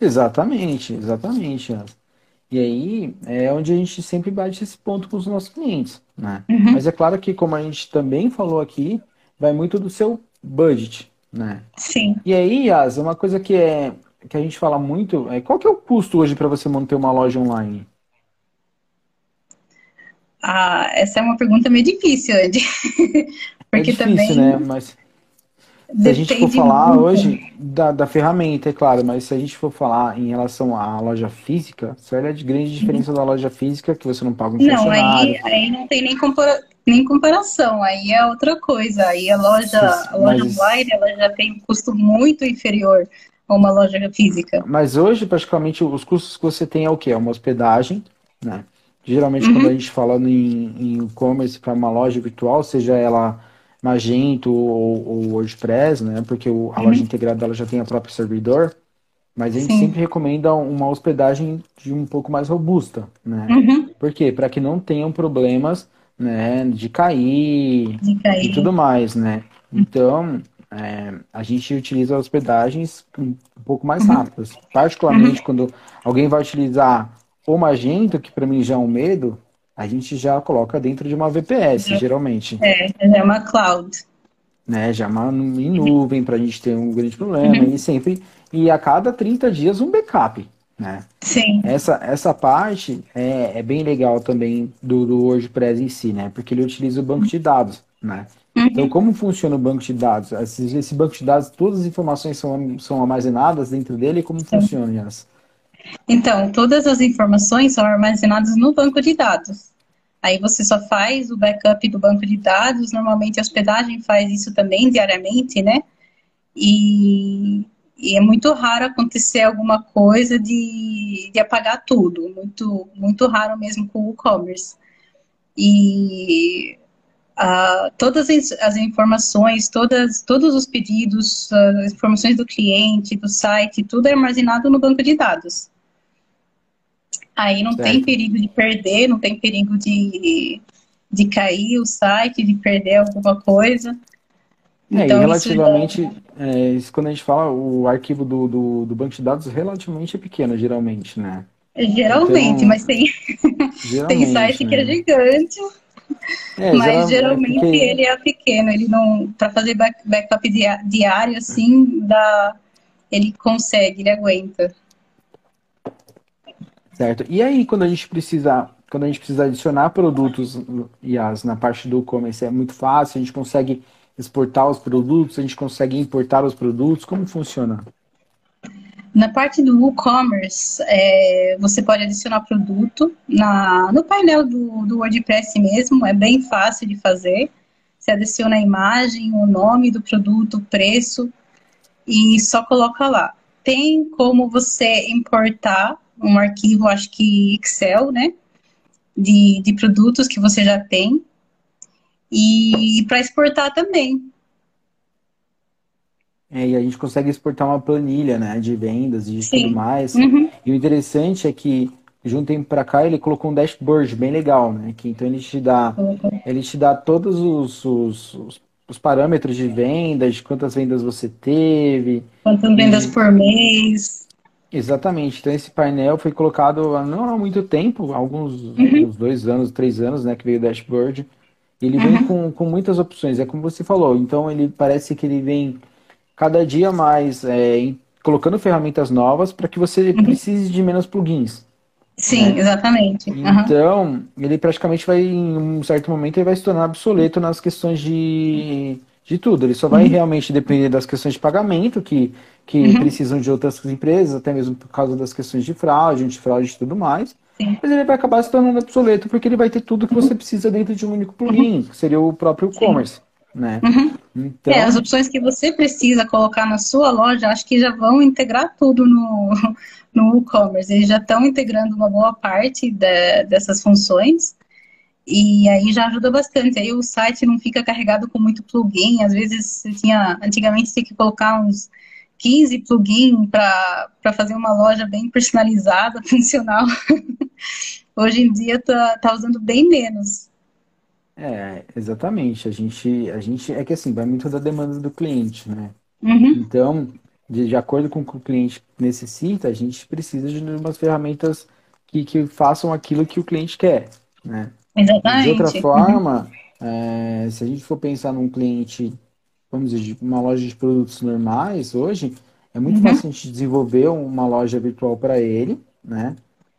Exatamente, exatamente. E aí é onde a gente sempre bate esse ponto com os nossos clientes, né? Uhum. Mas é claro que, como a gente também falou aqui, vai muito do seu budget, né? Sim. E aí, Yas, uma coisa que é que a gente fala muito é qual que é o custo hoje para você manter uma loja online? Ah, essa é uma pergunta meio difícil, Andy. Porque é difícil, também... né? Mas Se a gente for falar muito. hoje da, da ferramenta, é claro, mas se a gente for falar em relação à loja física, isso é de grande diferença da loja física, que você não paga um Não, aí, aí não tem nem, compara nem comparação, aí é outra coisa. Aí a loja, a loja mas... online ela já tem um custo muito inferior a uma loja física. Mas hoje, praticamente, os custos que você tem é o quê? É uma hospedagem, né? Geralmente, uhum. quando a gente fala em e-commerce para uma loja virtual, seja ela Magento ou, ou WordPress, né? Porque o, a uhum. loja integrada ela já tem a própria servidor. Mas a gente Sim. sempre recomenda uma hospedagem de um pouco mais robusta, né? Uhum. Por quê? Para que não tenham problemas, né, de cair, de cair. e tudo mais, né? Então, é, a gente utiliza hospedagens um, pouco mais uhum. rápidas. Particularmente uhum. quando alguém vai utilizar o Magento, que para mim já é um medo, a gente já coloca dentro de uma VPS, é. geralmente. É, já é uma cloud. Né, já é uma em nuvem para a gente ter um grande problema. Uhum. E sempre, e a cada 30 dias um backup. Né? Sim. Essa, essa parte é, é bem legal também do, do WordPress em si, né? Porque ele utiliza o banco de dados, né? Uhum. Então, como funciona o banco de dados? Esse, esse, banco de dados, todas as informações são, são armazenadas dentro dele, como funciona, Yas? Então, todas as informações são armazenadas no banco de dados. Aí você só faz o backup do banco de dados. Normalmente a hospedagem faz isso também diariamente, né? E, e é muito raro acontecer alguma coisa de, de apagar tudo. Muito, muito raro mesmo com o e-commerce. E uh, todas as informações, todas, todos os pedidos, as informações do cliente, do site, tudo é armazenado no banco de dados. Aí não certo. tem perigo de perder, não tem perigo de, de cair o site, de perder alguma coisa. É, então, e relativamente, isso é, isso quando a gente fala, o arquivo do, do, do, banco de dados relativamente é pequeno, geralmente, né? Geralmente, então, mas tem, tem site né? que é né? gigante, é, mas geralmente porque... ele é pequeno, ele não, para fazer backup diário, assim, dá, ele consegue, ele aguenta. Certo. E aí, quando a gente precisa, quando a gente precisa adicionar produtos IaaS na parte do e-commerce, é muito fácil, a gente consegue exportar os produtos, a gente consegue importar os produtos, como funciona? Na parte do WooCommerce, é, você pode adicionar produto na, no painel do, do WordPress mesmo, é bem fácil de fazer. Você adiciona a imagem, o nome do produto, o preço e só coloca lá. Tem como você importar um arquivo, acho que Excel, né? De, de produtos que você já tem. E para exportar também. É, e a gente consegue exportar uma planilha, né, de vendas e tudo mais. Uhum. E o interessante é que de um tempo para cá ele colocou um dashboard bem legal, né? Que então ele te dá, uhum. ele te dá todos os, os, os, os, parâmetros de vendas, de quantas vendas você teve. Quantas vendas por mês. Exatamente. Então esse painel foi colocado não há muito tempo, alguns, uhum. dois anos, três anos, né, que veio o dashboard. Ele uhum. vem com, com muitas opções, é como você falou. Então ele parece que ele vem cada dia mais é, colocando ferramentas novas para que você uhum. precise de menos plugins. Sim, né? exatamente. Então, ele praticamente vai, em um certo momento, ele vai se tornar obsoleto nas questões de de tudo. Ele só vai uhum. realmente depender das questões de pagamento, que, que uhum. precisam de outras empresas, até mesmo por causa das questões de fraude, antifraude e tudo mais. Sim. Mas ele vai acabar se tornando obsoleto porque ele vai ter tudo que você precisa dentro de um único plugin, que seria o próprio e-commerce. Né? Uhum. Então... É, as opções que você precisa colocar na sua loja, acho que já vão integrar tudo no, no e-commerce. Eles já estão integrando uma boa parte de, dessas funções. E aí já ajuda bastante. Aí o site não fica carregado com muito plugin. Às vezes tinha, antigamente tinha que colocar uns 15 plugins para fazer uma loja bem personalizada, funcional. Hoje em dia tá, tá usando bem menos. É, exatamente. A gente, a gente é que assim, vai muito da demanda do cliente, né? Uhum. Então, de, de acordo com o que o cliente necessita, a gente precisa de umas ferramentas que, que façam aquilo que o cliente quer, né? Exatamente. De outra forma, é, se a gente for pensar num cliente, vamos dizer, uma loja de produtos normais hoje, é muito uhum. fácil a gente desenvolver uma loja virtual para ele, né?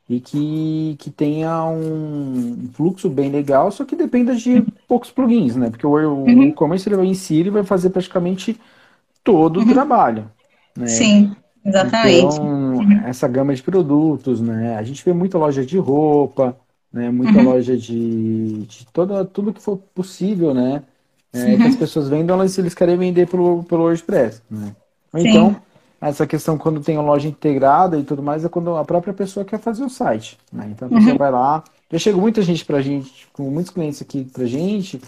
E que, que tenha um fluxo bem legal, só que dependa de poucos plugins, né? Porque o, uhum. e-commerce ele vai em si ele vai fazer praticamente todo o trabalho. Né? Sim, exatamente. Então, essa gama de produtos, né? A gente vê muita loja de roupa, né? Muita loja de, de toda, tudo que for possível, né? É, que as pessoas vendam, elas, eles querem vender pelo, pelo WordPress, né? Sim. então, essa questão quando tem a loja integrada e tudo mais, é quando a própria pessoa quer fazer o site, né? Então a pessoa vai lá, já chegou muita gente pra gente, com muitos clientes aqui pra gente,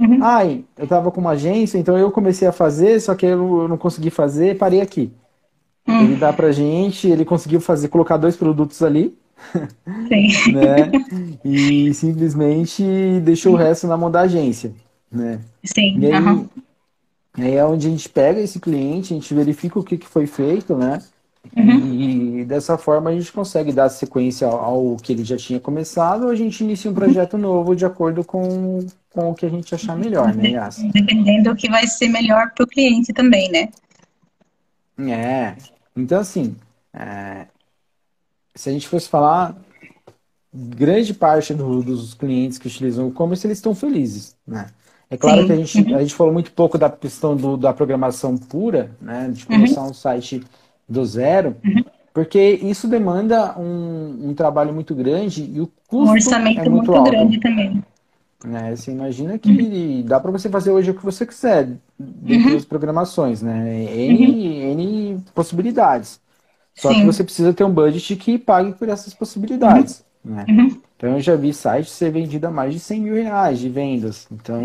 Uhum. ai, eu tava com uma agência, então eu comecei a fazer, só que eu não consegui fazer, parei aqui. Hum. Ele dá pra gente, ele conseguiu fazer, colocar dois produtos ali, Sim. né? E simplesmente deixou o resto na mão da agência, né? Sim. E aí, aham. aí é onde a gente pega esse cliente, a gente verifica o que, que foi feito, né? E dessa forma a gente consegue dar sequência ao, ao que ele já tinha começado, ou a gente inicia um projeto novo de acordo com, com o que a gente achar melhor, né, Yas? Dependendo do que vai ser melhor para o cliente também, né? É. Então, assim, é, se a gente fosse falar, grande parte do- dos clientes que utilizam o e-commerce, eles estão felizes, né? É claro Sim. que a gente, a gente falou muito pouco da questão do- da programação pura, né? De começar um site do zero, porque isso demanda um, um trabalho muito grande e o Um custo orçamento é muito muito alto. grande também. né? Você imagina que dá para você fazer hoje o que você quiser dentro das programações, né? N, N possibilidades. Só que Sim. você precisa ter um budget que pague por essas possibilidades, né? Então eu já vi sites ser vendido a mais de 100 mil reais de vendas. Então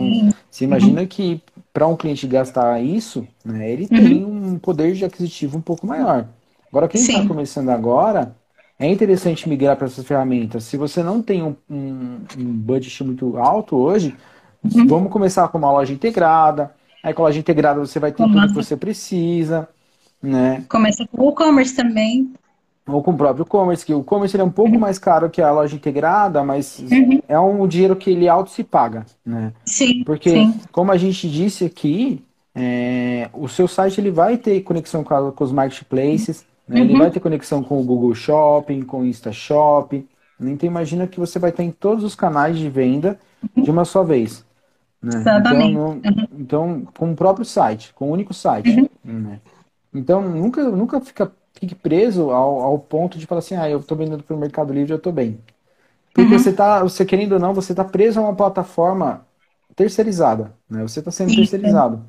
você imagina que para um cliente gastar isso, né? Ele tem um poder de aquisitivo um pouco maior. Agora quem está Sim. começando agora é interessante migrar para essas ferramentas. Se você não tem um, um, um budget muito alto hoje, vamos começar com uma loja integrada. Aí com a loja integrada você vai ter tudo que Nossa. você precisa, né? Começa com o e-commerce também. Ou com o próprio e-commerce, que o e-commerce é um pouco mais caro que a loja integrada, mas é um dinheiro que ele auto se paga, né? Sim. Porque, sim. como a gente disse aqui, é, o seu site ele vai ter conexão com, a- com os marketplaces, né? ele vai ter conexão com o Google Shopping, com o InstaShop. né? Então imagina que você vai estar em todos os canais de venda de uma só vez. né? Exatamente. Então, não- então, com o próprio site, com o único site. né? Então, nunca, nunca fica, fique preso ao, ao ponto de falar assim, ah, eu estou vendendo para o Mercado Livre, eu estou bem. Porque você tá, você querendo ou não, você está preso a uma plataforma terceirizada, né? Você está sendo terceirizado.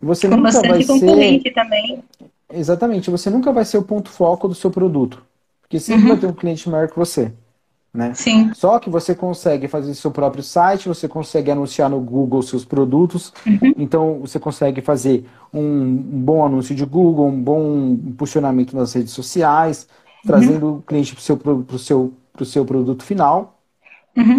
Você Com nunca vai ser, também. exatamente, você nunca vai ser o ponto foco do seu produto, porque sempre vai ter um cliente maior que você, né? Sim. Só que você consegue fazer seu próprio site, você consegue anunciar no Google seus produtos, então você consegue fazer um, bom anúncio de Google, um bom impulsionamento nas redes sociais, trazendo o cliente para o seu, pro seu, pro seu produto final.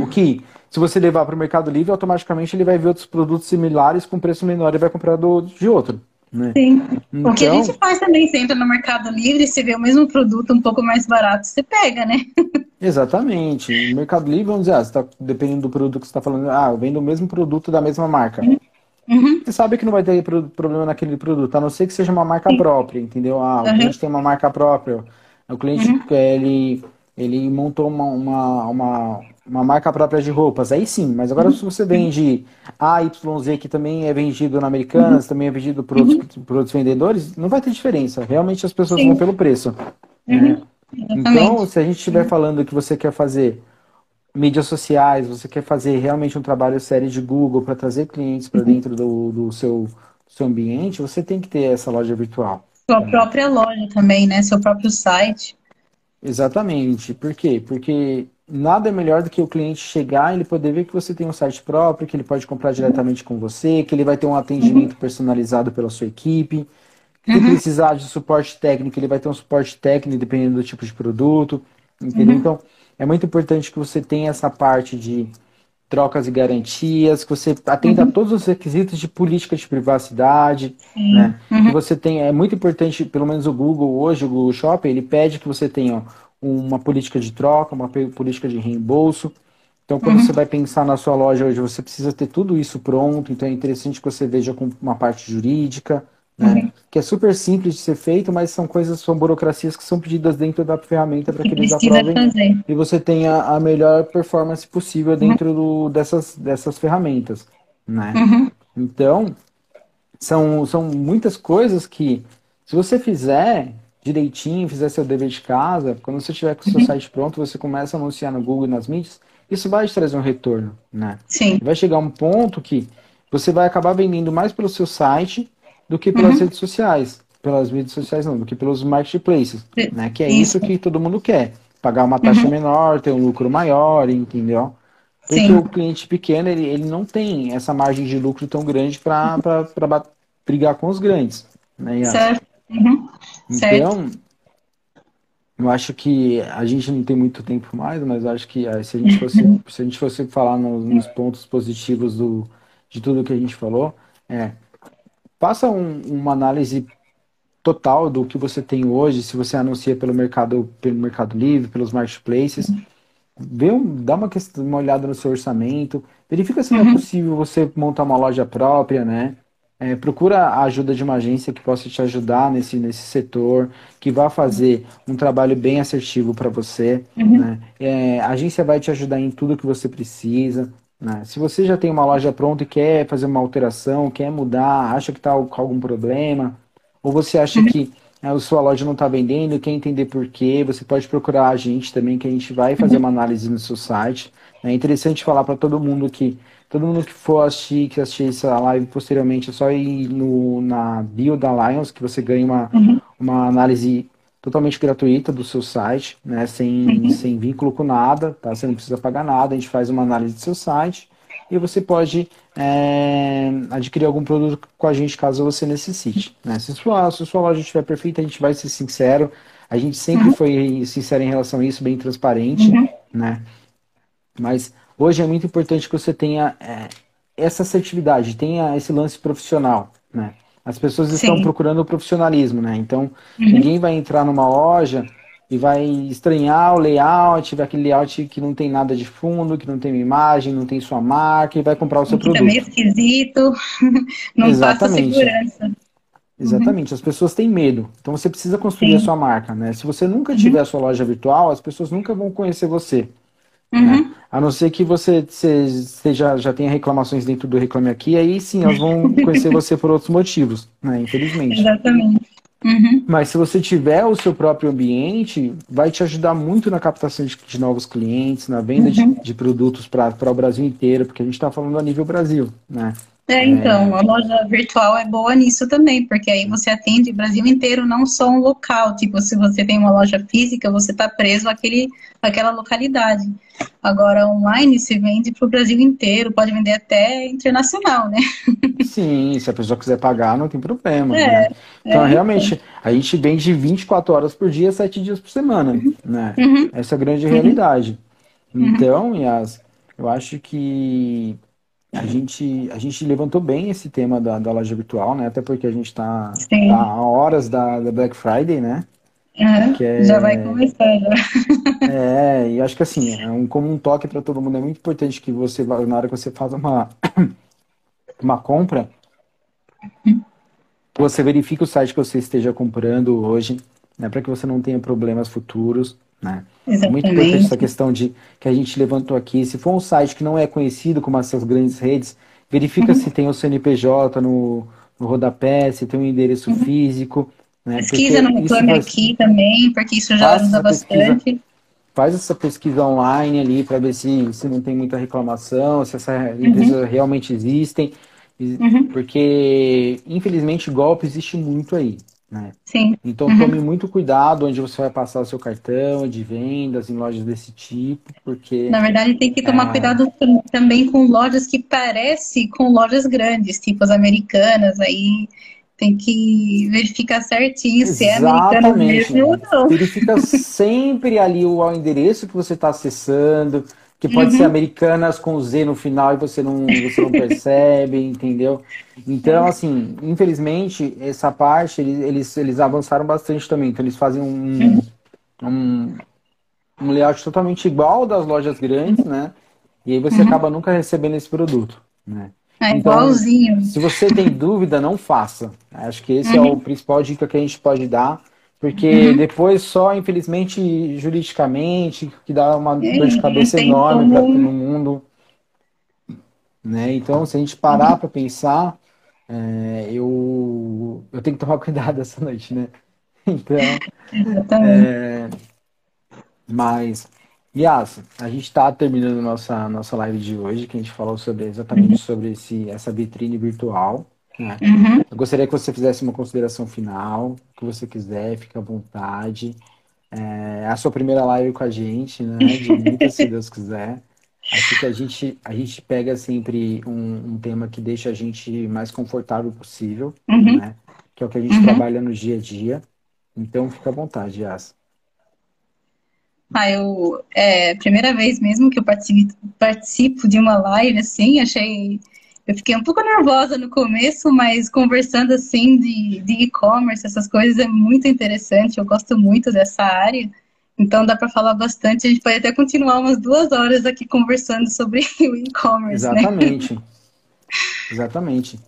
O que, se você levar para o Mercado Livre, automaticamente ele vai ver outros produtos similares com preço menor e vai comprar do, de outro. Né? Sim. O que a Então- gente faz também, entra no Mercado Livre, você vê o mesmo produto um pouco mais barato, você pega, né? Exatamente. No Mercado Livre, vamos dizer, ah, tá, dependendo do produto que você está falando, ah, eu vendo o mesmo produto da mesma marca. Uhum. Você sabe que não vai ter pro- problema naquele produto, a não ser que seja uma marca própria, entendeu? Ah, o Uhum. cliente tem uma marca própria. O cliente, eh, ele, ele montou uma, uma, uma, uma marca própria de roupas. Aí sim, mas agora se você vende AYZ, que também é vendido na Americanas, também é vendido por outros, por outros vendedores, não vai ter diferença. Realmente as pessoas Sim. vão pelo preço. né? Então, Exatamente. se a gente estiver falando que você quer fazer mídias sociais, você quer fazer realmente um trabalho sério de Google para trazer clientes para dentro do, do seu, seu ambiente, você tem que ter essa loja virtual. Sua própria loja também, né? Seu próprio site. Exatamente. Por quê? Porque nada é melhor do que o cliente chegar e ele poder ver que você tem um site próprio, que ele pode comprar diretamente com você, que ele vai ter um atendimento personalizado pela sua equipe. Se precisar de suporte técnico, ele vai ter um suporte técnico dependendo do tipo de produto. Entendeu? Então, é muito importante que você tenha essa parte de trocas e garantias, que você atenda a todos os requisitos de política de privacidade, né? Que você tem, é muito importante, pelo menos o Google hoje, o Google Shopping, ele pede que você tenha uma política de troca, uma política de reembolso. Então, quando você vai pensar na sua loja hoje, você precisa ter tudo isso pronto. Então, é interessante que você veja com uma parte jurídica, né? Que é super simples de ser feito, mas são coisas, são burocracias que são pedidas dentro da ferramenta para que Que eles aprovem fazer. e você tenha a melhor performance possível dentro do- dessas, dessas ferramentas, né? Então, são, são muitas coisas que, se você fizer direitinho, fizer seu dever de casa, quando você tiver com o seu uhum. site pronto, você começa a anunciar no Google e nas mídias, isso vai te trazer um retorno, né? Sim. Vai chegar um ponto que você vai acabar vendendo mais pelo seu site do que pelas uhum. redes sociais. Pelas redes sociais não, do que pelos marketplaces, né? Que é isso, isso que todo mundo quer. Pagar uma taxa uhum. menor, ter um lucro maior, entendeu? Porque Sim. o cliente pequeno, ele, ele não tem essa margem de lucro tão grande para brigar com os grandes. Né, certo. Uhum. Então, certo. eu acho que a gente não tem muito tempo mais, mas acho que se a gente fosse, uhum. se a gente fosse falar nos, nos, pontos positivos do, de tudo que a gente falou, é, faça um, uma análise total do que você tem hoje, se você anuncia pelo mercado, pelo mercado livre, pelos marketplaces, uhum. vê um, dá uma, uma olhada no seu orçamento, verifica se não é uhum. possível você montar uma loja própria, né? É, procura a ajuda de uma agência que possa te ajudar nesse, nesse setor, que vá fazer um trabalho bem assertivo para você. Uhum. Né? É, a agência vai te ajudar em tudo que você precisa. Né? Se você já tem uma loja pronta e quer fazer uma alteração, quer mudar, acha que está com algum problema, ou você acha uhum. que né, a sua loja não está vendendo, quer entender por quê, você pode procurar a gente também, que a gente vai fazer uhum. uma análise no seu site. É interessante falar para todo mundo que todo mundo que for assistir, que assistir essa live posteriormente, é só ir no, na bio da Lions, que você ganha uma, uhum. uma análise totalmente gratuita do seu site, né? Sem, uhum. sem vínculo com nada, tá? Você não precisa pagar nada, a gente faz uma análise do seu site e você pode é, adquirir algum produto com a gente caso você necessite. Né? Se, sua, se sua loja estiver perfeita, a gente vai ser sincero. A gente sempre uhum. foi sincero em relação a isso, bem transparente, uhum. né? Mas hoje é muito importante que você tenha é, essa assertividade, tenha esse lance profissional, né? As pessoas Sim. estão procurando o profissionalismo, né? Então, uhum. ninguém vai entrar numa loja e vai estranhar o layout, aquele layout que não tem nada de fundo, que não tem imagem, não tem sua marca, e vai comprar o seu que produto. É meio esquisito, não Exatamente. passa segurança. Exatamente, uhum. as pessoas têm medo. Então você precisa construir Sim. a sua marca, né? Se você nunca uhum. tiver a sua loja virtual, as pessoas nunca vão conhecer você. Uhum. Né? A não ser que você, você já, já tenha reclamações dentro do Reclame Aqui, aí sim elas vão conhecer você por outros motivos, né? Infelizmente. Exatamente. Uhum. Mas se você tiver o seu próprio ambiente, vai te ajudar muito na captação de, de novos clientes, na venda uhum. de, de, produtos para o Brasil inteiro, porque a gente está falando a nível Brasil, né? É, então, é... a loja virtual é boa nisso também, porque aí você atende o Brasil inteiro, não só um local. Tipo, se você tem uma loja física, você está preso àquele, àquela localidade. Agora, online se vende para o Brasil inteiro, pode vender até internacional, né? Sim, se a pessoa quiser pagar, não tem problema. É, né? Então, é, realmente, então. a gente vende 24 horas por dia, 7 dias por semana, uhum. né? Uhum. Essa é a grande realidade. Uhum. Então, Yas, eu acho que a gente, a gente levantou bem esse tema da, da loja virtual, né? Até porque a gente está tá a horas da, da, Black Friday, né? Uhum, é... Já vai começar, já. É, e acho que assim, é um, como um toque para todo mundo, é muito importante que você, na hora que você faz uma, uma compra, você verifique o site que você esteja comprando hoje, né? Para que você não tenha problemas futuros. Né? Exatamente. Muito importante essa questão de que a gente levantou aqui. Se for um site que não é conhecido como essas grandes redes, verifica uhum. se tem o CNPJ no, no rodapé, se tem um endereço uhum. físico. Né? Pesquisa porque no Reclame faz... Aqui também, porque isso já ajuda bastante. Pesquisa, faz essa pesquisa online ali para ver se, se não tem muita reclamação, se essas empresas uhum. realmente existem. Uhum. Porque, infelizmente, golpe existe muito aí. Né? Sim. Então uhum. tome muito cuidado onde você vai passar o seu cartão de vendas em lojas desse tipo, porque. Na verdade, tem que tomar é... cuidado também com lojas que parecem com lojas grandes, tipo as americanas, aí tem que verificar certinho Exatamente. se é americana mesmo ou não. Verifica sempre ali o endereço que você está acessando, que pode uhum. ser americanas com Z no final e você não, você não percebe, entendeu? Então, assim, infelizmente, essa parte eles, eles avançaram bastante também. Então, eles fazem um, um, um layout totalmente igual das lojas grandes, né? E aí você uhum. acaba nunca recebendo esse produto, né? É então, igualzinho. Se você tem dúvida, não faça. Acho que esse uhum. é o principal dica que a gente pode dar porque uhum. depois só, infelizmente, juridicamente, que dá uma é, dor de cabeça enorme para todo mundo. Né? Então, se a gente parar uhum. para pensar, é, eu, eu tenho que tomar cuidado essa noite, né? Então, é, mas, Yas, a gente está terminando nossa nossa live de hoje, que a gente falou sobre exatamente uhum. sobre esse, essa vitrine virtual. Né? Uhum. Eu gostaria que você fizesse uma consideração final, o que você quiser, fique à vontade. É a sua primeira live com a gente, né? De muitas, se Deus quiser. Acho que a gente, a gente pega sempre um, um tema que deixa a gente mais confortável possível, uhum. né? Que é o que a gente uhum. trabalha no dia a dia. Então, fica à vontade, Yas. Ah, eu. É a primeira vez mesmo que eu participo, participo de uma live, assim, achei. Eu fiquei um pouco nervosa no começo, mas conversando assim de e-commerce, essas coisas é muito interessante. Eu gosto muito dessa área. Então dá para falar bastante. A gente pode até continuar umas duas horas aqui conversando sobre o e-commerce. Né? Exatamente. Né? Exatamente.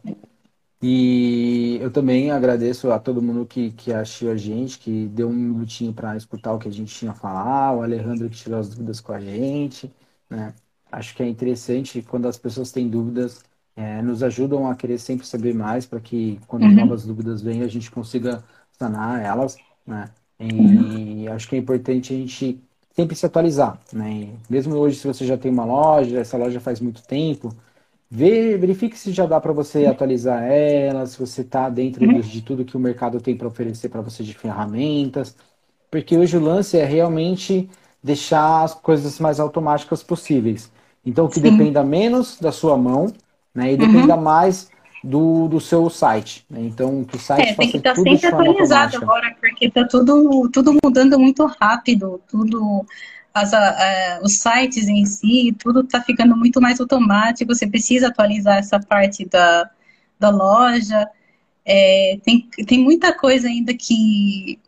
E eu também agradeço a todo mundo que, que achou a gente, que deu um minutinho para escutar o que a gente tinha a falar, o Alejandro que tirou as dúvidas com a gente. Né? Acho que é interessante quando as pessoas têm dúvidas, é, nos ajudam a querer sempre saber mais para que quando uhum. novas dúvidas vêm a gente consiga sanar elas. Né? E acho que é importante a gente sempre se atualizar, né? Mesmo hoje, se você já tem uma loja, essa loja faz muito tempo, vê, verifique se já dá para você atualizar ela, se você está dentro uhum. de tudo que o mercado tem para oferecer para você de ferramentas, porque hoje o lance é realmente deixar as coisas mais automáticas possíveis. Então, que Sim. dependa menos da sua mão, né? E dependa uhum. mais do, do seu site. Né? Então, que o site é, tem que estar tá sempre atualizado agora, porque está tudo, tudo mudando muito rápido, tudo as, uh, os sites em si, tudo está ficando muito mais automático, você precisa atualizar essa parte da, da loja. É, tem, tem muita coisa ainda que,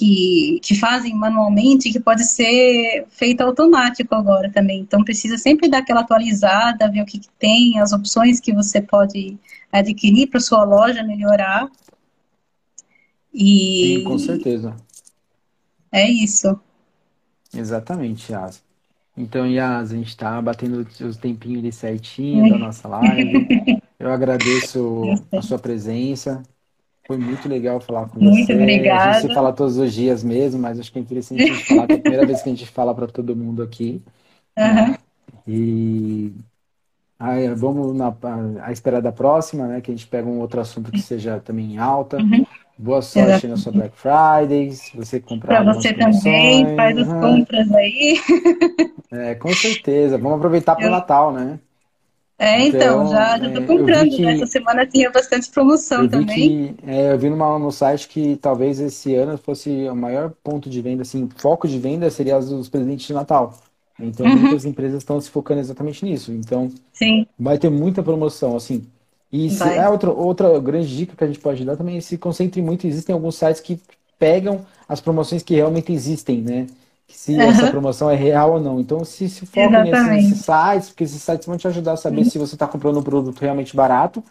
que, que fazem manualmente que pode ser feita automático agora também. Então precisa sempre dar aquela atualizada, ver o que, que tem, as opções que você pode adquirir para sua loja melhorar. E Sim, com certeza. É isso. Exatamente, Yas. Então, Yas, a gente está batendo os tempinhos ali certinho da nossa live. Eu agradeço a sua presença. Foi muito legal falar com muito você. Muito obrigada. A gente se fala todos os dias mesmo, mas acho que é interessante a gente falar, que é a primeira vez que a gente fala para todo mundo aqui. Uhum. E Aí, vamos na, à espera da próxima, né? Que a gente pega um outro assunto que seja também alta. Uhum. Boa sorte Exato. na sua Black Friday. Se você comprar. Para você também, faz as uhum. compras aí. É, com certeza. Vamos aproveitar para o eu... Natal, né? É, então, então já, já tô é, comprando. Que, Essa semana tinha bastante promoção também. Que, é, eu vi numa, no site que talvez esse ano fosse o maior ponto de venda, assim, foco de venda seria os presentes de Natal. Então, uhum. muitas empresas estão se focando exatamente nisso. Então, Sim. vai ter muita promoção, assim. E se, é outra, outra grande dica que a gente pode dar também é se concentre muito. Existem alguns sites que pegam as promoções que realmente existem, né? Se uhum. essa promoção é real ou não. Então, se, se foca nesses, sites, porque esses sites vão te ajudar a saber uhum. se você está comprando um produto realmente barato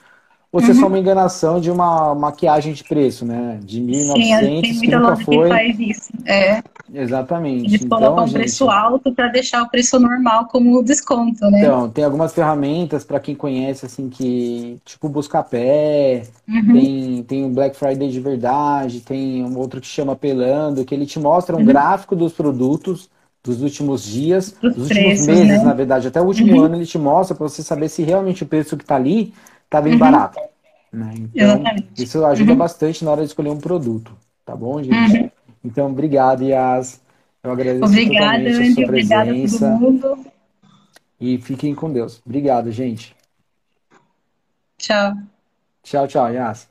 ou se é só uma enganação de uma maquiagem de preço, né? De 1.900, Sim, que nunca foi. Que faz isso. É. Exatamente. Eles então, colocam gente... preço alto para deixar o preço normal como desconto, né? Então, tem algumas ferramentas para quem conhece, assim, que, tipo, Buscapé, uhum. tem, tem o Black Friday de verdade, tem um outro que chama Pelando, que ele te mostra um uhum. gráfico dos produtos dos últimos dias, dos, dos últimos meses, né? na verdade, até o último uhum. ano ele te mostra para você saber se realmente o preço que está ali tá bem uhum. barato. Né? Então, Exatamente. isso ajuda uhum. bastante na hora de escolher um produto. Tá bom, gente? Então, obrigado, Yas. Eu agradeço Obrigada, totalmente a sua presença. Obrigada a todo mundo. E fiquem com Deus. Obrigado, gente. Tchau. Tchau, tchau, Yas.